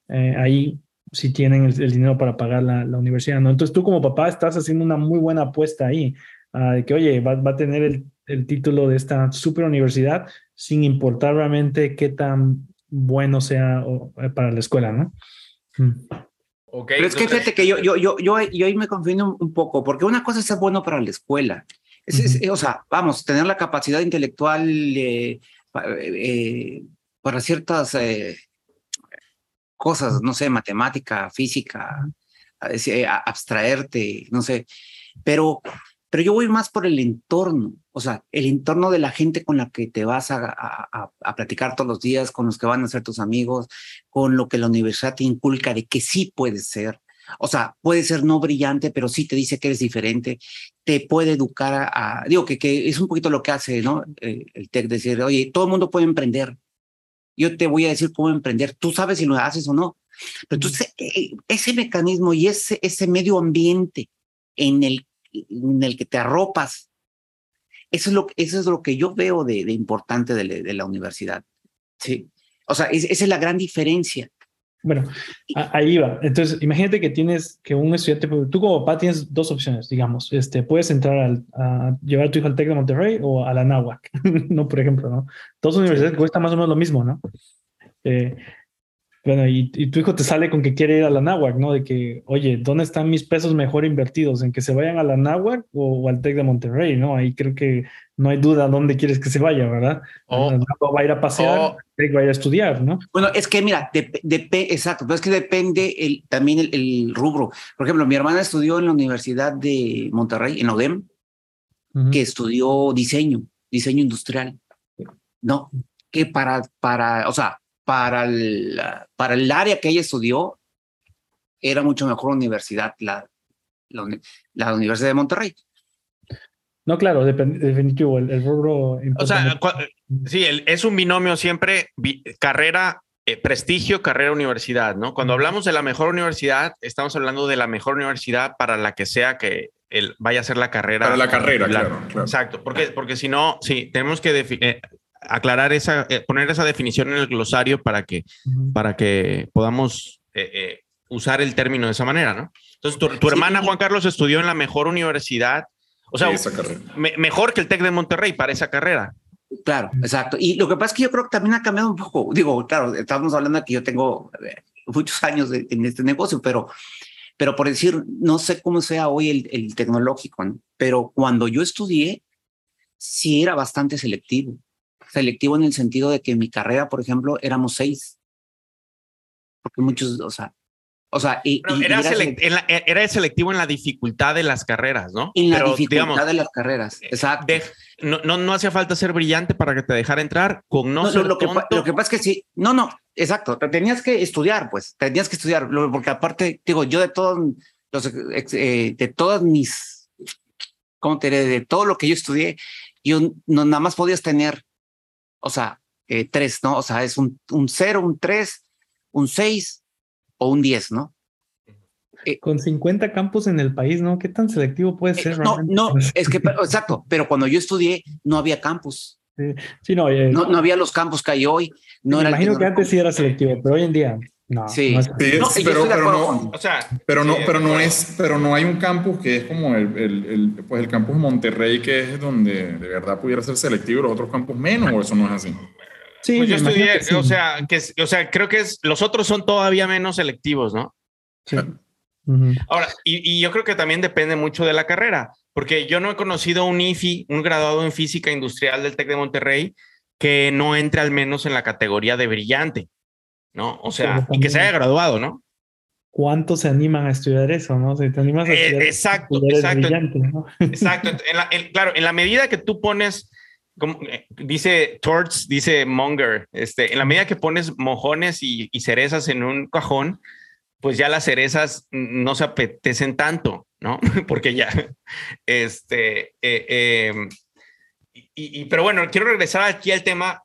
ahí si tienen el, dinero para pagar la, la, universidad, ¿no? Entonces tú como papá estás haciendo una muy buena apuesta ahí, uh, de que, oye, va, va a tener el, el, título de esta super universidad sin importar realmente qué tan bueno sea o, eh, para la escuela, ¿no? Mm. Okay, Pero es que fíjate que yo, yo, yo, yo, yo ahí me confundo un poco, porque una cosa es ser bueno para la escuela. Es, es, o sea, vamos, tener la capacidad intelectual eh, eh, para ciertas eh, cosas, no sé, matemática, física, abstraerte, no sé, pero, pero yo voy más por el entorno, o sea, el entorno de la gente con la que te vas a, a, platicar todos los días, con los que van a ser tus amigos, con lo que la universidad te inculca de que sí puedes ser. O sea, puede ser no brillante, pero sí te dice que eres diferente. te puede educar a, digo, que, que es un poquito lo que hace, ¿no? Eh, el TEC, decir, oye, todo el mundo puede emprender. Yo te voy a decir cómo emprender. Tú sabes si lo haces o no. Pero entonces, eh, ese mecanismo y ese, ese medio ambiente en el, en el que te arropas, eso es lo, eso es lo que yo veo de, de importante de, de, la universidad. Sí. O sea, es, esa es la gran diferencia. Bueno, ahí va. Entonces, imagínate que tienes que un estudiante, tú como papá tienes dos opciones, digamos. Este, puedes entrar al, a llevar a tu hijo al TEC de Monterrey o a la NAWAC, ¿no? Por ejemplo, ¿no? Dos universidades que cuestan más o menos lo mismo, ¿no? Eh, bueno, y, y, tu hijo te sale con que quiere ir a la náhuac, ¿no? De que, oye, ¿dónde están mis pesos mejor invertidos? ¿En que se vayan a la náhuac o, o, al TEC de Monterrey, no? Ahí creo que no hay duda dónde quieres que se vaya, ¿verdad? O, va a ir a pasear, o, TEC va a ir a estudiar, ¿no? Bueno, es que mira, de, de, exacto, pero es que depende el, también el, el, rubro. Por ejemplo, mi hermana estudió en la Universidad de Monterrey, en ODEM, uh -huh. que estudió diseño, diseño industrial. No, que para, para, o sea, para el, para el área que ella estudió, era mucho mejor universidad, la, la, la Universidad de Monterrey. No, claro, definitivo, el, el rubro. O sea, sí, el, es un binomio siempre carrera, eh, prestigio, carrera, universidad, ¿no? Cuando hablamos de la mejor universidad, estamos hablando de la mejor universidad para la que sea que el, vaya a ser la carrera. Para la carrera, claro, claro, Exacto, porque, porque si no, sí, tenemos que eh, aclarar esa, eh, poner esa definición en el glosario para que, uh -huh. para que podamos eh, eh, usar el término de esa manera, ¿no? Entonces, tu, tu hermana, sí. Juan Carlos, estudió en la mejor universidad, o sea, me, mejor que el TEC de Monterrey para esa carrera. Claro, exacto. Y lo que pasa es que yo creo que también ha cambiado un poco. Digo, claro, estamos hablando de que yo tengo eh, muchos años de, en este negocio, pero, pero por decir, no sé cómo sea hoy el, el tecnológico, ¿no? pero cuando yo estudié, sí era bastante selectivo selectivo en el sentido de que en mi carrera, por ejemplo, éramos seis. Porque muchos, o sea, o sea, y, y era, select en la, era, selectivo en la dificultad de las carreras, ¿no? En la Pero, dificultad digamos, de las carreras, exacto. De, no, no, no hacía falta ser brillante para que te dejara entrar, con no, no ser lo, que, tonto. lo que pasa es que sí, no, no, exacto, tenías que estudiar, pues, tenías que estudiar, porque aparte, digo, yo de todos los, eh, de todas mis, ¿cómo te diré? De todo lo que yo estudié, yo no, nada más podías tener o sea, eh, tres, ¿no? O sea, es un, un cero, un tres, un seis o un diez, ¿no? Eh, Con 50 campos en el país, ¿no? ¿Qué tan selectivo puede ser? Eh, no, realmente? no, es que, exacto, pero cuando yo estudié no había campus. Sí, sí no, eh, no, no, había los campos que hay hoy. No me era imagino que antes sí era selectivo, pero hoy en día no. Sí, no sí pero, pero, no, o sea, pero no, sí, pero no es, pero no hay un campus que es como el, el, el, pues el campus Monterrey que es donde de verdad pudiera ser selectivo y los otros campus menos, o eso no es así. Sí, pues yo estudié, sí. o sea, que, o sea, creo que es, los otros son todavía menos selectivos, ¿no? Sí. Uh -huh. Ahora, y, y, yo creo que también depende mucho de la carrera, porque yo no he conocido un IFI, un graduado en física industrial del TEC de Monterrey, que no entre al menos en la categoría de brillante. ¿No? O sea, y que se haya graduado, ¿no? ¿Cuántos se animan a estudiar eso, no? Si te animas a estudiar, eh, exacto, exacto, brillante, ¿no? exacto. En la, en, claro, en la medida que tú pones, como, eh, dice Torts, dice Monger, este, en la medida que pones mojones y, y, cerezas en un cajón, pues ya las cerezas no se apetecen tanto, ¿no? Porque ya, este, eh, eh, y, y, pero bueno, quiero regresar aquí al tema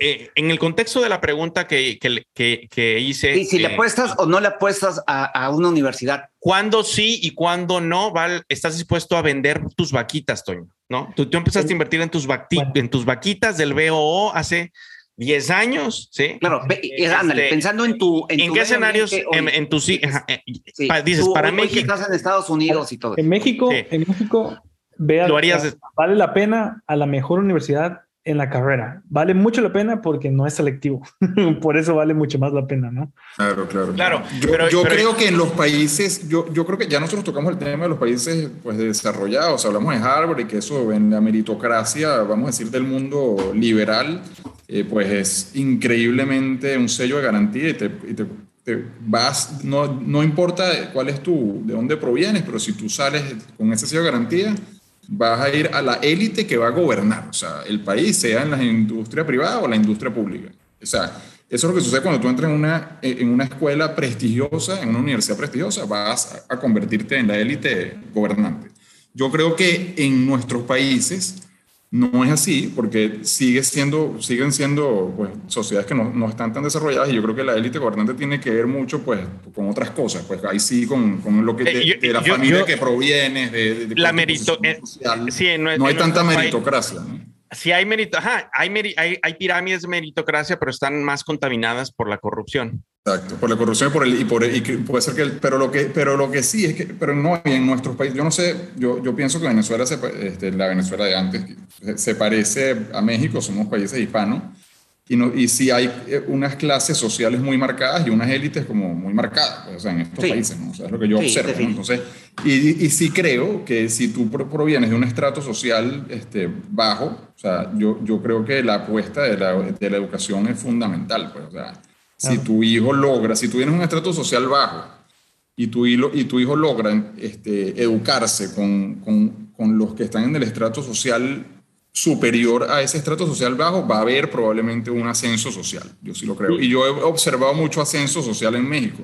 eh, en el contexto de la pregunta que, que, que, que hice. Sí, si eh, le apuestas o no le apuestas a, a, una universidad. ¿Cuándo sí y cuándo no Val, estás dispuesto a vender tus vaquitas, Toño? ¿No? Tú, tú empezaste sí. a invertir en tus, bueno. en tus vaquitas del BOO hace 10 años, ¿sí? Claro, este, ándale, pensando en tu... ¿En, en tu qué escenarios? En, en, tu... Sí, sí. Dices, tú, para México... Estás en Estados Unidos y todo. En México, sí. en México, vea, Lo harías... vale la pena a la mejor universidad en la carrera. Vale mucho la pena porque no es selectivo. Por eso vale mucho más la pena, ¿no? Claro, claro. Claro. Yo, pero, yo pero, creo que en los países, yo, yo creo que ya nosotros tocamos el tema de los países pues, desarrollados. Hablamos de Harvard y que eso en la meritocracia, vamos a decir, del mundo liberal, eh, pues es increíblemente un sello de garantía y te, y te, te vas, no, no importa cuál es tu, de dónde provienes, pero si tú sales con ese sello de garantía, vas a ir a la élite que va a gobernar, o sea, el país, sea en la industria privada o la industria pública. O sea, eso es lo que sucede cuando tú entras en una, en una escuela prestigiosa, en una universidad prestigiosa, vas a convertirte en la élite gobernante. Yo creo que en nuestros países no es así, porque sigue siendo, siguen siendo pues, sociedades que no, no, están tan desarrolladas y yo creo que la élite gobernante tiene que ver mucho pues, con otras cosas, pues ahí sí con, con lo que de, de la yo, familia yo, que proviene, de, de la merito, eh, social. Sí, no, no hay tanta meritocracia. ¿no? Sí, hay, merito, ajá, hay, hay, hay, pirámides de meritocracia, pero están más contaminadas por la corrupción. Exacto, por la corrupción y por el, y por el, y puede ser que, el, pero lo que, pero lo que sí es que, pero no en nuestros países, yo no sé, yo, yo pienso que Venezuela, se, este, la Venezuela de antes, se parece a México, somos países hispanos, y, no, y sí hay eh, unas clases sociales muy marcadas y unas élites como muy marcadas, pues, o sea, en estos sí. países, ¿no? O sea, es lo que yo sí, observo, ¿no? Entonces, y, y, sí creo que si tú provienes de un estrato social este, bajo, o sea, yo, yo creo que la apuesta de la, de la educación es fundamental, pues, o sea, si tu hijo logra, si tú tienes un estrato social bajo y tu, hilo, y tu hijo logra este, educarse con, con, con los que están en el estrato social superior a ese estrato social bajo, va a haber probablemente un ascenso social. Yo sí lo creo. Y yo he observado mucho ascenso social en México.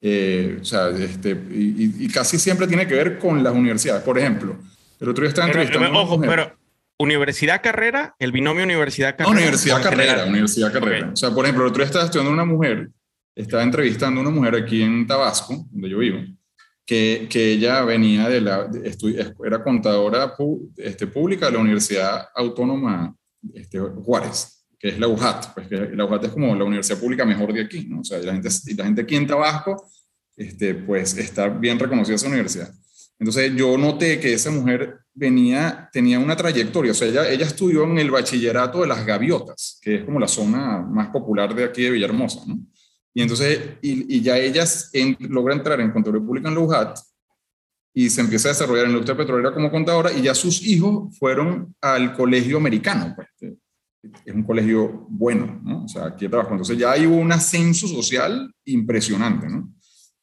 Eh, o sea, este, y, y, casi siempre tiene que ver con las universidades. Por ejemplo, el otro día estaba entrevistando. Pero, ojo, pero universidad carrera, el binomio universidad carrera. No, universidad carrera, general? universidad carrera. Okay. O sea, por ejemplo, el otro día estaba estudiando una mujer, estaba entrevistando a una mujer aquí en Tabasco, donde yo vivo que, que ella venía de la, de, era contadora este, pública de la Universidad Autónoma este, Juárez, que es la UJAT, pues que la UJAT es como la universidad pública mejor de aquí, ¿no? O sea, la gente, la gente aquí en Tabasco, este, pues está bien reconocida esa universidad. Entonces yo noté que esa mujer venía, tenía una trayectoria, o sea, ella, ella estudió en el bachillerato de las Gaviotas, que es como la zona más popular de aquí de Villahermosa, ¿no? Y entonces, y, y ya ellas en, logra entrar en Contaduría Pública en la y se empieza a desarrollar en la industria petrolera como contadora y ya sus hijos fueron al colegio americano, pues, es un colegio bueno, ¿no? O sea, aquí trabajo. Entonces ya hay un ascenso social impresionante, ¿no?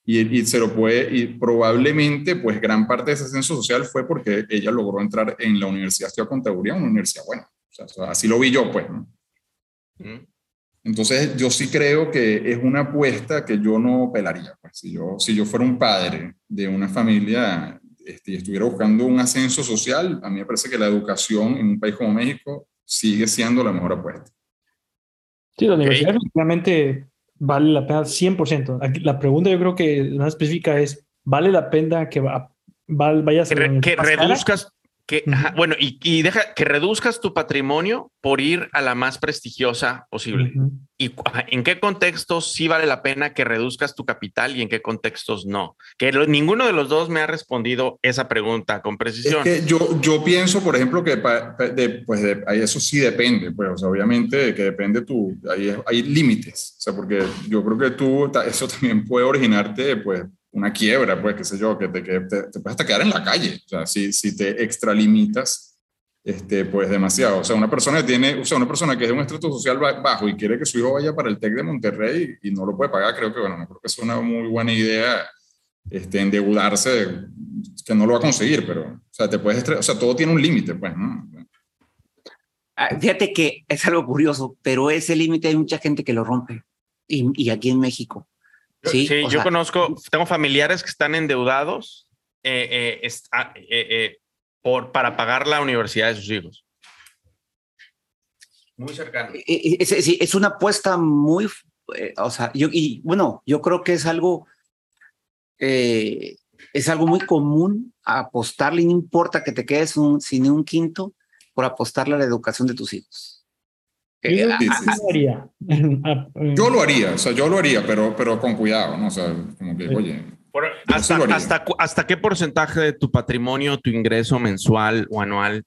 Y, y, se lo puede, y probablemente, pues gran parte de ese ascenso social fue porque ella logró entrar en la Universidad de Contaduría, una universidad buena. O sea, así lo vi yo, pues, ¿no? Entonces, yo sí creo que es una apuesta que yo no pelaría. Pues, si, yo, si yo fuera un padre de una familia este, y estuviera buscando un ascenso social, a mí me parece que la educación en un país como México sigue siendo la mejor apuesta. Sí, la universidad realmente vale la pena 100%. Aquí, la pregunta yo creo que más específica es, ¿vale la pena que va, va, vayas a... Que, que reduzcas, que, uh -huh. bueno, y, y, deja que reduzcas tu patrimonio por ir a la más prestigiosa posible. Uh -huh. ¿Y en qué contextos sí vale la pena que reduzcas tu capital y en qué contextos no? Que lo, ninguno de los dos me ha respondido esa pregunta con precisión. Es que yo, yo pienso, por ejemplo, que pa, de, pues de, eso sí depende, pues, o sea, obviamente que depende tú, hay, hay límites, o sea, porque yo creo que tú, eso también puede originarte, pues, una quiebra, pues, qué sé yo, que te, que te, te, puedes hasta quedar en la calle, o sea, si, si te extralimitas, este, pues demasiado. O sea, una persona que tiene, o sea, una persona que es de un estrato social bajo y quiere que su hijo vaya para el TEC de Monterrey y no lo puede pagar, creo que, bueno, no creo que es una muy buena idea este, endeudarse, que no lo va a conseguir, pero, o sea, te puedes, o sea, todo tiene un límite, pues, ¿no? Fíjate que es algo curioso, pero ese límite hay mucha gente que lo rompe. Y aquí en México. Sí, sí yo sea, conozco, tengo familiares que están endeudados eh, eh, ah, eh, eh, por, para pagar la universidad de sus hijos. Muy cercano. Es, es, es una apuesta muy, o sea, yo, y bueno, yo creo que es algo, es algo muy común apostarle, no importa que te quedes un, sin un quinto, por apostarle a la educación de tus hijos. Yo, sí, sí, sí. Lo haría. yo lo haría, o sea, yo lo haría, pero, pero con cuidado, ¿no? O sea, como que, oye. Por, hasta, hasta, ¿Hasta qué porcentaje de tu patrimonio, tu ingreso mensual o anual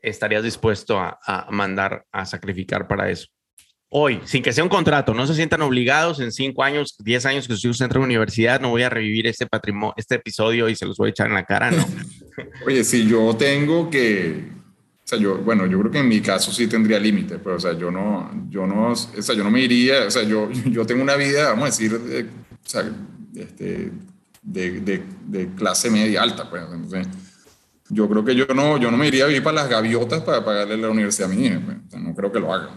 estarías dispuesto a, a mandar a sacrificar para eso? Hoy, sin que sea un contrato, no se sientan obligados en cinco años, diez años que sus hijos entren a la universidad, no voy a revivir este patrimonio, este episodio y se los voy a echar en la cara, no. Oye, si yo tengo que, o sea, yo, bueno, yo creo que en mi caso sí tendría límite, pero, o sea, yo no, yo no, o sea, yo no me iría, o sea, yo, yo tengo una vida, vamos a decir, de, o sea, este, de, de, de, clase media alta, pues, entonces, yo creo que yo no, yo no me iría a vivir para las gaviotas para pagarle la universidad a mi hija, pues, o sea, no creo que lo haga.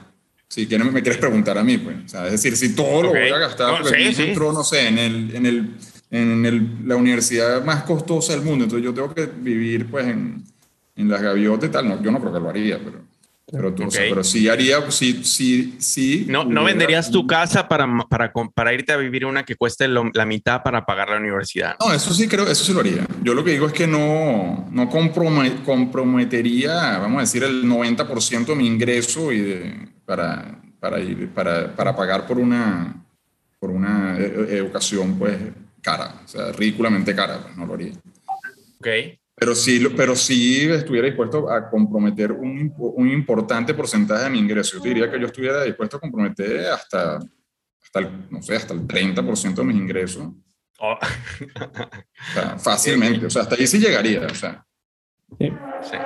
Si quieres, me quieres preguntar a mí, pues, o sea, es decir, si todo okay. lo voy a gastar, no, porque sí, sí. entro, no sé, en el, en el en el, la universidad más costosa del mundo, entonces yo tengo que vivir pues en, en las gaviotas y tal, no, yo no creo que lo haría, pero pero, tú, pero sí haría, sí, sí, sí. No, no venderías tu casa para, para, para irte a vivir una que cueste la mitad para pagar la universidad. No, eso sí creo, eso sí lo haría. Yo lo que digo es que no, no comprometería, vamos a decir, el 90% de mi ingreso y de, para, para, ir, para, para pagar por una, por una e, e, educación pues cara, o sea, ridículamente cara, pues no lo haría. Ok. Pero sí, pero sí estuviera dispuesto a comprometer un, un importante porcentaje de mi ingreso. Yo diría que yo estuviera dispuesto a comprometer hasta, hasta el, no sé, hasta el 30% de mis ingresos. Oh. O sea, fácilmente. O sea, hasta ahí sí llegaría. O sea. Sí.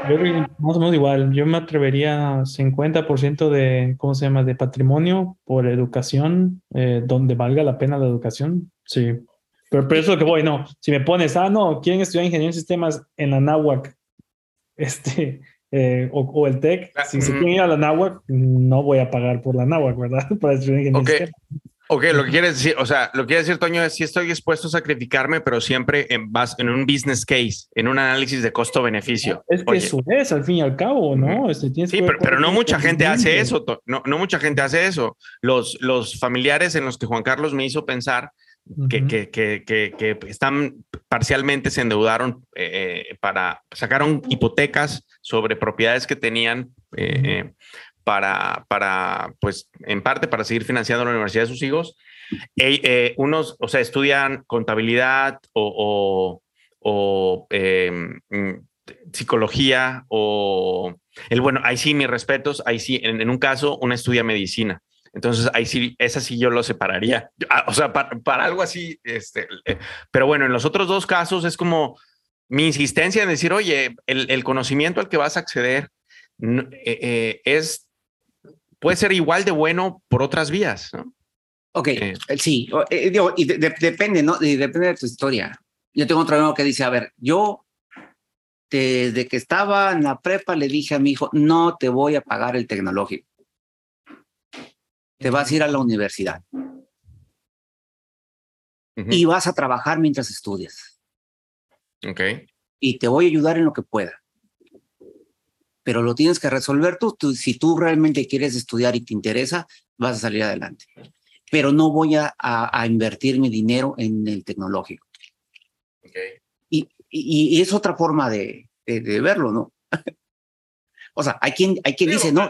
Yo más o menos igual. Yo me atrevería a 50% de, ¿cómo se llama?, de patrimonio por educación, eh, donde valga la pena la educación. Sí, pero, por eso que voy, no. Si me pones, ah, no, quieren estudiar ingeniería en sistemas en la NAWAC, este, eh, o, el TEC, ah, si se quieren ir a la NAWAC, no voy a pagar por la NAWAC, ¿verdad? Para estudiar ingeniería okay. en sistemas. Ok, lo que quiere decir, o sea, lo que quiere decir, Toño, es si estoy dispuesto a sacrificarme, pero siempre en, en un business case, en un análisis de costo-beneficio. Es que eso es, al fin y al cabo, ¿no? Este, sí, pero, pero, no mucha gente hace eso, no, no mucha gente hace eso. Los, los familiares en los que Juan Carlos me hizo pensar que, que, que, que, están parcialmente se endeudaron eh, para, sacaron hipotecas sobre propiedades que tenían eh, para, para, pues, en parte para seguir financiando la universidad de sus hijos. Eh, unos, o sea, estudian contabilidad o, o, mm, psicología o el bueno, ahí sí mis respetos, ahí sí, en, en un caso, una estudia medicina. Entonces, ahí sí, esa sí yo lo separaría. Ah, o sea, para, algo así, este, eh, pero bueno, en los otros dos casos es como mi insistencia en decir, oye, el, conocimiento al que vas a acceder eh, eh, es, puede ser igual de bueno por otras vías, ¿no? Ok, sí, y depende, ¿no? depende de tu historia. Yo tengo otro amigo que dice, a ver, yo desde que estaba en la prepa le dije a mi hijo, no te voy a pagar el tecnológico te vas a ir a la universidad. Y vas a trabajar mientras estudias. Ok. Y te voy a ayudar en lo que pueda. Pero lo tienes que resolver tú. Si tú realmente quieres estudiar y te interesa, vas a salir adelante. Pero no voy a, a, invertir mi dinero en el tecnológico. Okay. Y, y, es otra forma de, de verlo, ¿no? O sea, hay quien, hay quien dice, no.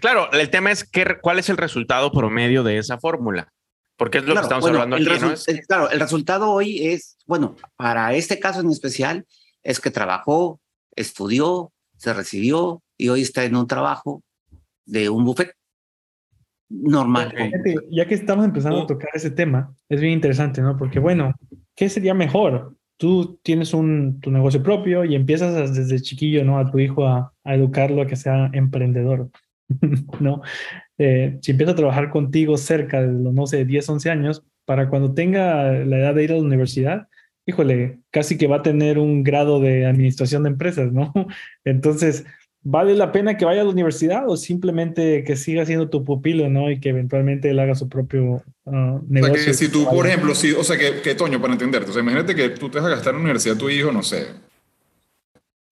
claro, el tema es que, cuál es el resultado promedio de esa fórmula. Porque es lo que estamos hablando aquí, ¿no? Claro, el resultado hoy es, bueno, para este caso en especial, es que trabajó, estudió, se recibió y hoy está en un trabajo de un buffet normal. Ya que estamos empezando a tocar ese tema, es bien interesante, ¿no? Porque, bueno, ¿qué sería mejor? Tú tienes un, tu negocio propio y empiezas desde chiquillo, ¿no? A tu hijo a, educarlo a que sea emprendedor, ¿no? Eh, si empieza a trabajar contigo cerca de los, no sé, 10, 11 años, para cuando tenga la edad de ir a la universidad, híjole, casi que va a tener un grado de administración de empresas, ¿no? Entonces, ¿vale la pena que vaya a la universidad o simplemente que siga siendo tu pupilo, ¿no? Y que eventualmente él haga su propio negocio. O sea, que si tú, por ejemplo, si, o sea, que, que Toño, para entenderte, o sea, imagínate que tú te vas a gastar en la universidad a tu hijo, no sé,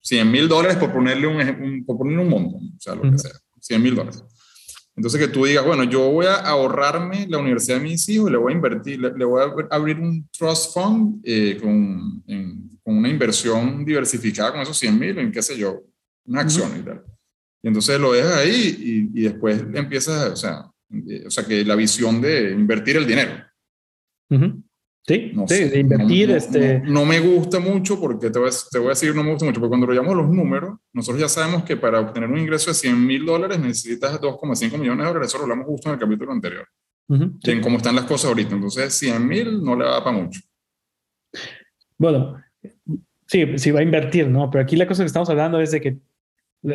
100 mil dólares por ponerle un, por ponerle un montón, o sea, lo que sea, 100 mil dólares. Entonces que tú digas, bueno, yo voy a ahorrarme la universidad de mis hijos, le voy a invertir, le, voy a abrir un trust fund eh, con, con, una inversión diversificada con esos 100 mil, en qué sé yo, una acción y tal. Y entonces lo dejas ahí y, y después empiezas, o sea, eh, o sea, que la visión de invertir el dinero. Sí, sí de invertir. No, este... No, me gusta mucho porque te voy, a, te voy, a, decir, no me gusta mucho, porque cuando lo llamamos los números, nosotros ya sabemos que para obtener un ingreso de 100 mil dólares necesitas 2,5 millones de dólares. Eso lo hablamos justo en el capítulo anterior. en cómo están las cosas ahorita. Entonces, 100 mil no le va para mucho. Bueno, sí, sí va a invertir, ¿no? Pero aquí la cosa que estamos hablando es de que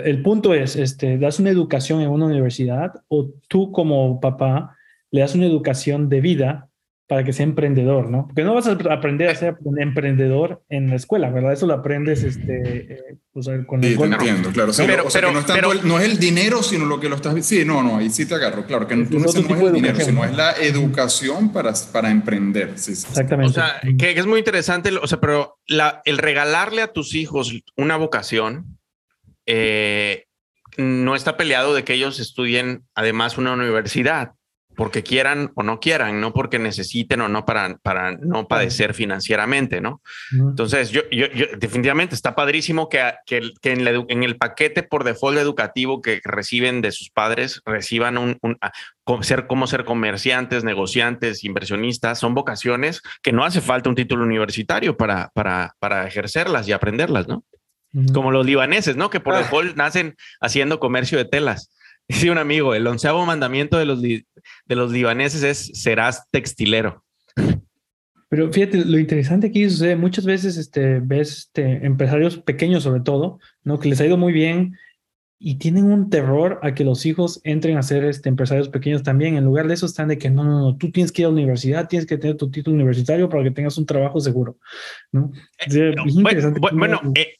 el punto es, este, das una educación en una universidad o tú como papá le das una educación de vida para que sea emprendedor, ¿no? Porque no vas a aprender a ser emprendedor en la escuela, ¿verdad? Eso lo aprendes este, eh, pues, con el Sí, entiendo, claro. Sí, Pero- o sea, que pero- no, es tanto pero- el, no es el dinero, sino lo que lo estás... Sí, no, no, ahí sí te agarro, claro. Que tú no, es el dinero, educación. sino es la educación para, para emprender. Sí. Exactamente. O sea, que, que es muy interesante, o sea, pero la, el regalarle a tus hijos una vocación eh, no está peleado de que ellos estudien además una universidad, porque quieran o no quieran, no porque necesiten o no para, para no padecer financieramente, ¿no? Entonces, yo, yo, yo- definitivamente está padrísimo que, que, que en, la en el paquete por default educativo que reciben de sus padres, reciban un, un- a- co- ser, cómo ser comerciantes, negociantes, inversionistas, son vocaciones que no hace falta un título universitario para, para, para ejercerlas y aprenderlas, ¿no? Como los libaneses, ¿no? Que por Ah. default nacen haciendo comercio de telas. Dice un amigo, el onceavo mandamiento de los, de los libaneses es serás textilero. Pero fíjate, lo interesante aquí sucede, muchas veces este, ves este, empresarios pequeños sobre todo, ¿no? Que les ha ido muy bien y tienen un terror a que los hijos entren a ser este, empresarios pequeños también. En lugar de eso están de que no, no, no, tú tienes que ir a la universidad, tienes que tener tu título universitario para que tengas un trabajo seguro, ¿no? Es Bueno, bueno, eh,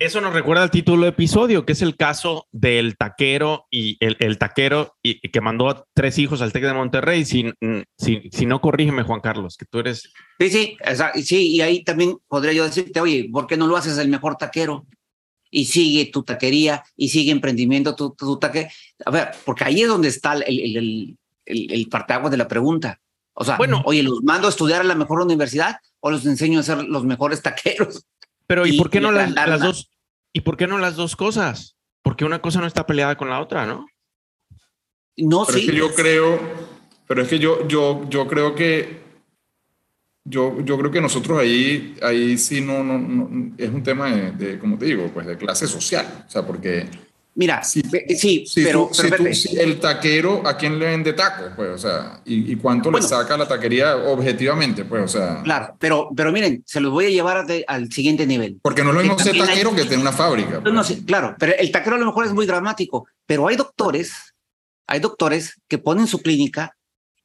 Eso nos recuerda al título de episodio, que es el caso del taquero y el, el taquero y, y que mandó a tres hijos al TEC de Monterrey. Si, mm, si, si no, corrígeme, Juan Carlos, que tú eres. Sí, sí, o sea, sí, y ahí también podría yo decirte, oye, ¿por qué no lo haces el mejor taquero? Y sigue tu taquería y sigue emprendimiento tu, tu taque. A ver, porque ahí es donde está el, el, el, el, el parteaguas de la pregunta. O sea, Bueno. oye, ¿los mando a estudiar a la mejor universidad o los enseño a ser los mejores taqueros? Pero ¿y, Y- por qué y no las, las dos? ¿Y por qué no las dos cosas? Porque una cosa no está peleada con la otra, ¿no? No, Pero sí. es que yo creo, pero es que yo, yo, yo creo que yo, yo creo que nosotros ahí, ahí sí no, no, no- es un tema de, de, como te digo, pues de clase social. O sea, porque Mira, Sí. ve- sí, si, pero, tú- si pero tú- si el taquero, ¿a quién le vende tacos? Pues, o sea, ¿y, y cuánto Bueno. le saca la taquería objetivamente? Pues, o sea, claro, pero, pero miren, se los voy a llevar de- al siguiente nivel. porque no es lo mismo ser también hay- taquero que tener una fábrica. No, pues. no, claro, pero el taquero a lo mejor es muy dramático, pero hay doctores, hay doctores que ponen su clínica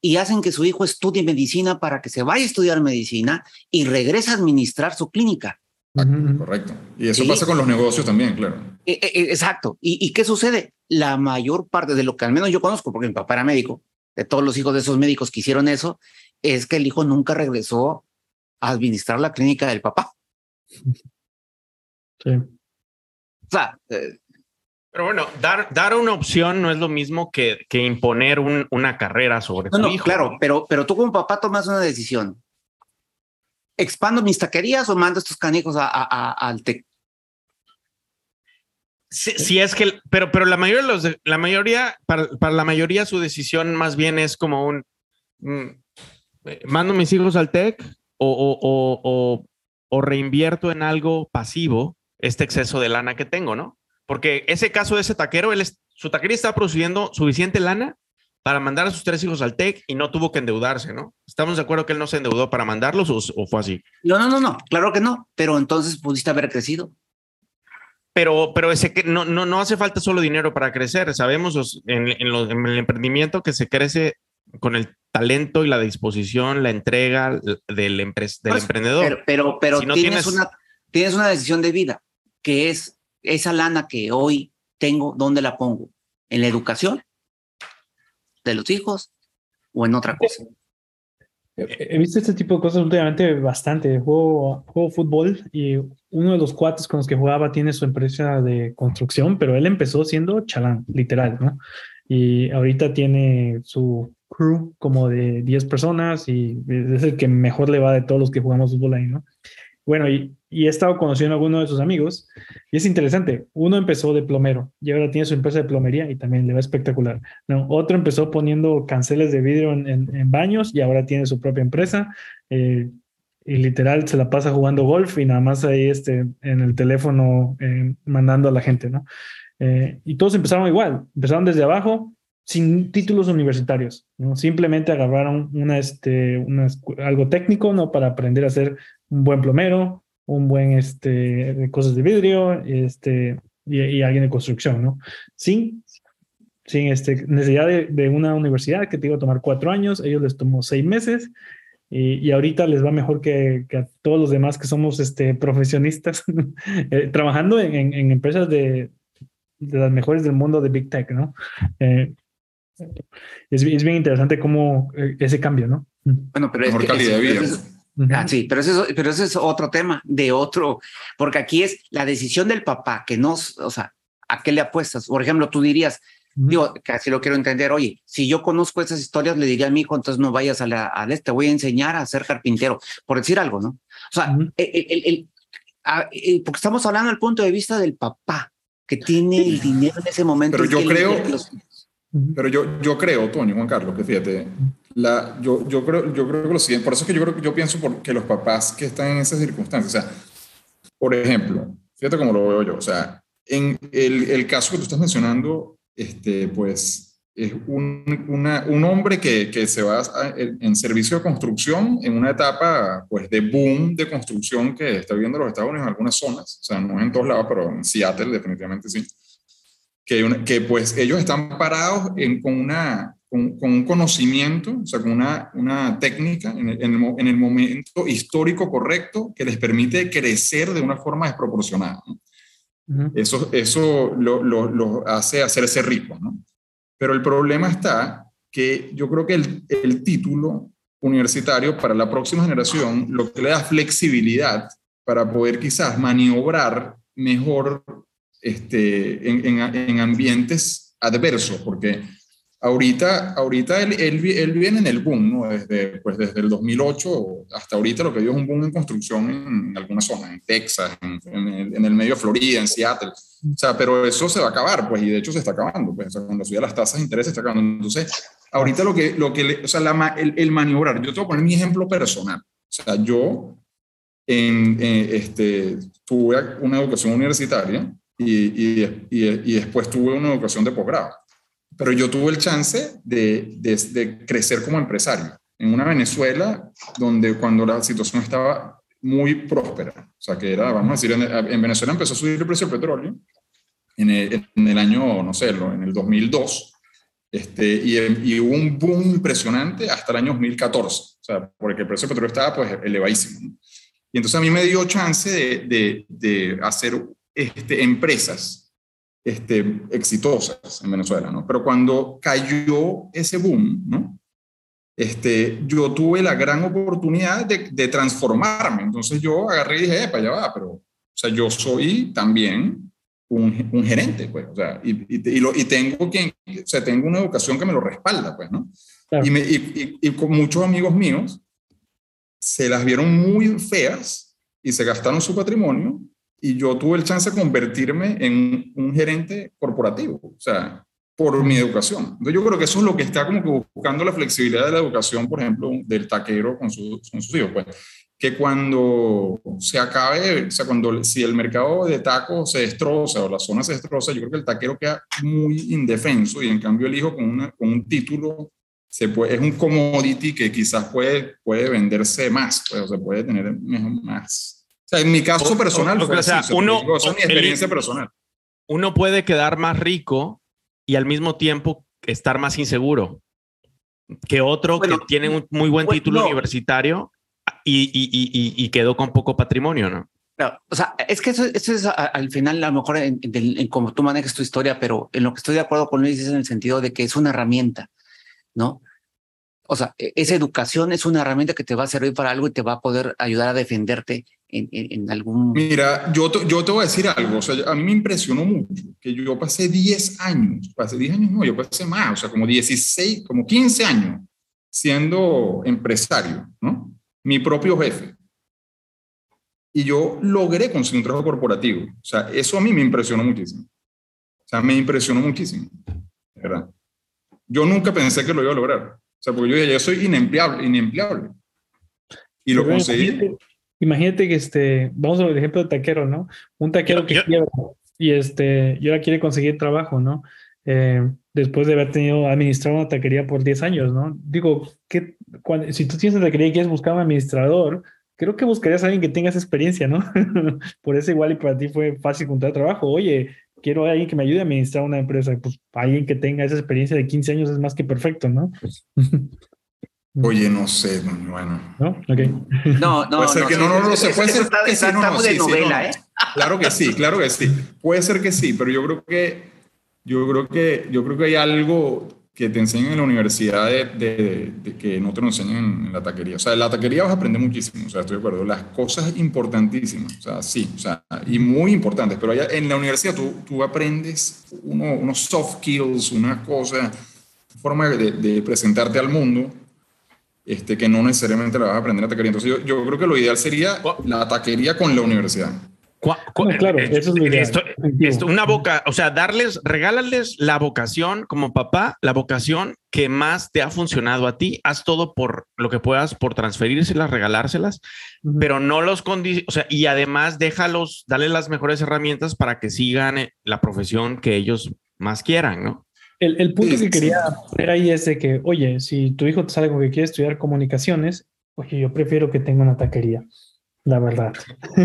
y hacen que su hijo estudie medicina para que se vaya a estudiar medicina y regrese a administrar su clínica. Correcto. Y eso Sí. pasa con los negocios también, claro. Eh, eh, eh, exacto. ¿Y, ¿Y qué sucede? La mayor parte de lo que al menos yo conozco, porque mi papá era médico, de todos los hijos de esos médicos que hicieron eso, es que el hijo nunca regresó a administrar la clínica del papá. Sí. O sea, eh, Pero bueno, dar, dar una opción no es lo mismo que, que imponer un- una carrera sobre No, tu no, hijo. claro, pero, pero tú como papá tomas una decisión. ¿Expando mis taquerías o mando estos canijos a, a- a- al TEC? Si, si es que, pero, pero la mayoría de los, de- la mayoría, para, para la mayoría su decisión más bien es como un, mm, eh, mando mis hijos al TEC o, o, o reinvierto en algo pasivo este exceso de lana que tengo, ¿no? Porque ese caso de ese taquero, él su taquería está produciendo suficiente lana para mandar a sus tres hijos al TEC y no tuvo que endeudarse, ¿no? ¿Estamos de acuerdo que él no se endeudó para mandarlos o, o fue así? No, no, no, no, claro que no, pero entonces pudiste haber crecido. Pero, pero ese que no, no, no hace falta solo dinero para crecer. Sabemos los- en, en los- en el emprendimiento que se crece con el talento y la disposición, la entrega del, empres- del Pues, emprendedor. Pero, pero, pero Si no tienes, tienes- Una, tienes una decisión de vida, que es esa lana que hoy tengo, ¿dónde la pongo? ¿En la educación de los hijos o en otra cosa? He he visto este tipo de cosas últimamente bastante. Juego, juego fútbol y uno de los cuates con los que jugaba tiene su empresa de construcción, pero él empezó siendo chalán, literal, ¿no? Y ahorita tiene su crew como de 10 personas y es el que mejor le va de todos los que jugamos fútbol ahí, ¿no? Bueno, y, y he estado conociendo a algunos de sus amigos y es interesante. Uno empezó de plomero y ahora tiene su empresa de plomería y también le va espectacular. ¿no? Otro empezó poniendo canceles de vidrio en, en- en baños y ahora tiene su propia empresa. eh, y literal se la pasa jugando golf y nada más ahí este, en el teléfono eh, mandando a la gente, ¿no? Eh, y todos empezaron igual, empezaron desde abajo sin títulos universitarios, ¿no? Simplemente agarraron una, este, una algo técnico, ¿no? Para aprender a ser un buen plomero, un buen, este, de cosas de vidrio, este, y, y alguien de construcción, ¿no? Sin, sin este, necesidad de, una universidad que te iba a tomar cuatro años, ellos les tomó seis meses y, ahorita les va mejor que, a todos los demás que somos este, profesionistas eh, trabajando en, empresas de, de, las mejores del mundo de Big Tech, ¿no? Eh, es, es, bien interesante cómo eh, ese cambio, ¿no? Bueno, pero es calidad de vida. Ah, sí, pero eso, pero eso es otro tema de otro, porque aquí es la decisión del papá que no, o sea, ¿a qué le apuestas? Por ejemplo, tú dirías, Digo, casi lo quiero entender. Oye, si yo conozco esas historias, le diría a mi hijo, entonces no vayas a la, al este, voy a enseñar a ser carpintero, por decir algo, ¿no? O sea, el, porque estamos hablando del punto de vista del papá que tiene el dinero en ese momento. Pero yo creo, pero yo, yo creo, Toño, Juan Carlos, que fíjate, la, yo, yo, creo, yo creo que lo siguiente, por eso es que yo creo yo pienso que los papás que están en esas circunstancias, o sea, por ejemplo, fíjate cómo lo veo yo, o sea, en el, el caso que tú estás mencionando, este, pues es un, una, un hombre que, que, se va en servicio de construcción en una etapa pues, de boom de construcción que está viviendo los Estados Unidos en algunas zonas, o sea, no en todos lados, pero en Seattle definitivamente sí, que, que pues ellos están parados en, con, una, con, un conocimiento, o sea, con una, una técnica en el, en el, momento histórico correcto que les permite crecer de una forma desproporcionada. Eso, eso lo, lo, hace hacerse rico, ¿no? Pero el problema está que yo creo que el, el, título universitario para la próxima generación lo que le da flexibilidad para poder quizás maniobrar mejor este, en, en, en ambientes adversos, porque Ahorita, ahorita él, él, viene en el boom, ¿no? Desde, pues desde el 2008 hasta ahorita lo que vio es un boom en construcción en, algunas zonas, en Texas, en, el, medio de Florida, en Seattle. O sea, pero eso se va a acabar, pues, y de hecho se está acabando, pues, o sea, cuando subía las tasas de interés se está acabando. Entonces, ahorita lo que, lo que o sea, el, el, maniobrar, yo te voy a poner mi ejemplo personal. O sea, yo en, este, tuve una educación universitaria y, y, y después tuve una educación de posgrado pero yo tuve el chance de, de, crecer como empresario en una Venezuela donde cuando la situación estaba muy próspera, o sea que era, vamos a decir, en, Venezuela empezó a subir el precio del petróleo en el, en el año, no sé, en el 2002, este, y, y, hubo un boom impresionante hasta el año 2014, o sea, porque el precio del petróleo estaba pues elevadísimo. Y entonces a mí me dio chance de, de, de hacer este, empresas este, exitosas en Venezuela, ¿no? Pero cuando cayó ese boom, ¿no? Este, yo tuve la gran oportunidad de, de transformarme. Entonces yo agarré y dije, para allá va, pero, o sea, yo soy también un, un gerente, pues, o sea, y, y, lo, y, tengo quien, o sea, tengo una educación que me lo respalda, pues, ¿no? Me, y con muchos amigos míos se las vieron muy feas y se gastaron su patrimonio y yo tuve el chance de convertirme en un gerente corporativo, o sea, por mi educación. Entonces yo creo que eso es lo que está como que buscando la flexibilidad de la educación, por ejemplo, del taquero con, sus hijos, pues, que cuando se acabe, o sea, cuando si el mercado de tacos se destroza o la zona se destroza, yo creo que el taquero queda muy indefenso y en cambio el hijo con, una, con un título se puede, es un commodity que quizás puede, puede venderse más, pues, o se puede tener más en mi caso personal, o, sea, uno, mi experiencia personal. Uno puede quedar más rico y al mismo tiempo estar más inseguro que otro que tiene un muy buen título universitario y, y, y, y, quedó con poco patrimonio, ¿no? o sea, es que eso, es al final, a lo mejor en, en, cómo tú manejas tu historia, pero en lo que estoy de acuerdo con Luis es en el sentido de que es una herramienta, ¿no? O sea, e, esa educación es una herramienta que te va a servir para algo y te va a poder ayudar a defenderte en, algún... Mira, yo te, yo te voy a decir algo, o sea, a mí me impresionó mucho que yo pasé 10 años, pasé 10 años, no, yo pasé más, o sea, como 16, como 15 años siendo empresario, ¿no? Mi propio jefe. Y yo logré conseguir un trabajo corporativo. O sea, eso a mí me impresionó muchísimo. O sea, me impresionó muchísimo, ¿verdad? Yo nunca pensé que lo iba a lograr. O sea, porque yo dije, yo soy inempleable, inempleable. Y lo conseguí. Imagínate que este, vamos al ejemplo de taquero, ¿no? Un taquero que quiebra y este, y ahora quiere conseguir trabajo, ¿no? Eh, después de haber tenido administrado una taquería por 10 años, ¿no? Digo, que si tú tienes una taquería y quieres buscar un administrador, creo que buscarías a alguien que tenga esa experiencia, ¿no? por eso igual y para ti fue fácil encontrar trabajo. Oye, quiero a alguien que me ayude a administrar una empresa. Pues alguien que tenga esa experiencia de 15 años es más que perfecto, ¿no? Oye, no sé, bueno. ¿No? Ok. No, no, Puede ser no, que no, no, no, puede ser está- que sí, no, no, estamos de sí, novela, no. ¿eh? Claro que sí, claro que sí. Puede ser que sí, pero yo creo que yo creo que yo creo que hay algo que te enseñan en la universidad de, de- de que no te lo enseñan en, en la taquería. O sea, en la taquería vas a aprender muchísimo, o sea, estoy de acuerdo. Las cosas importantísimas, o sea, sí, o sea, y muy importantes, pero allá en la universidad tú, tú aprendes uno- unos soft skills, una cosa, forma de, de presentarte al mundo este, que no necesariamente la vas a aprender en taquería. Entonces yo, yo creo que lo ideal sería la taquería con la universidad. No, claro, eh, eso es lo ideal. esto- esto, una boca, o sea, darles, regálales la vocación como papá, la vocación que más te ha funcionado a ti. Haz todo por lo que puedas, por transferírselas, regalárselas, Ujú. pero no los condiciones, o sea, y además déjalos, dale las mejores herramientas para que sigan eh, la profesión que ellos más quieran, ¿no? El, el punto Sí, que sí. quería poner ahí es de que, oye, si tu hijo te sale con que quiere estudiar comunicaciones, oye, yo prefiero que tenga una taquería, la verdad.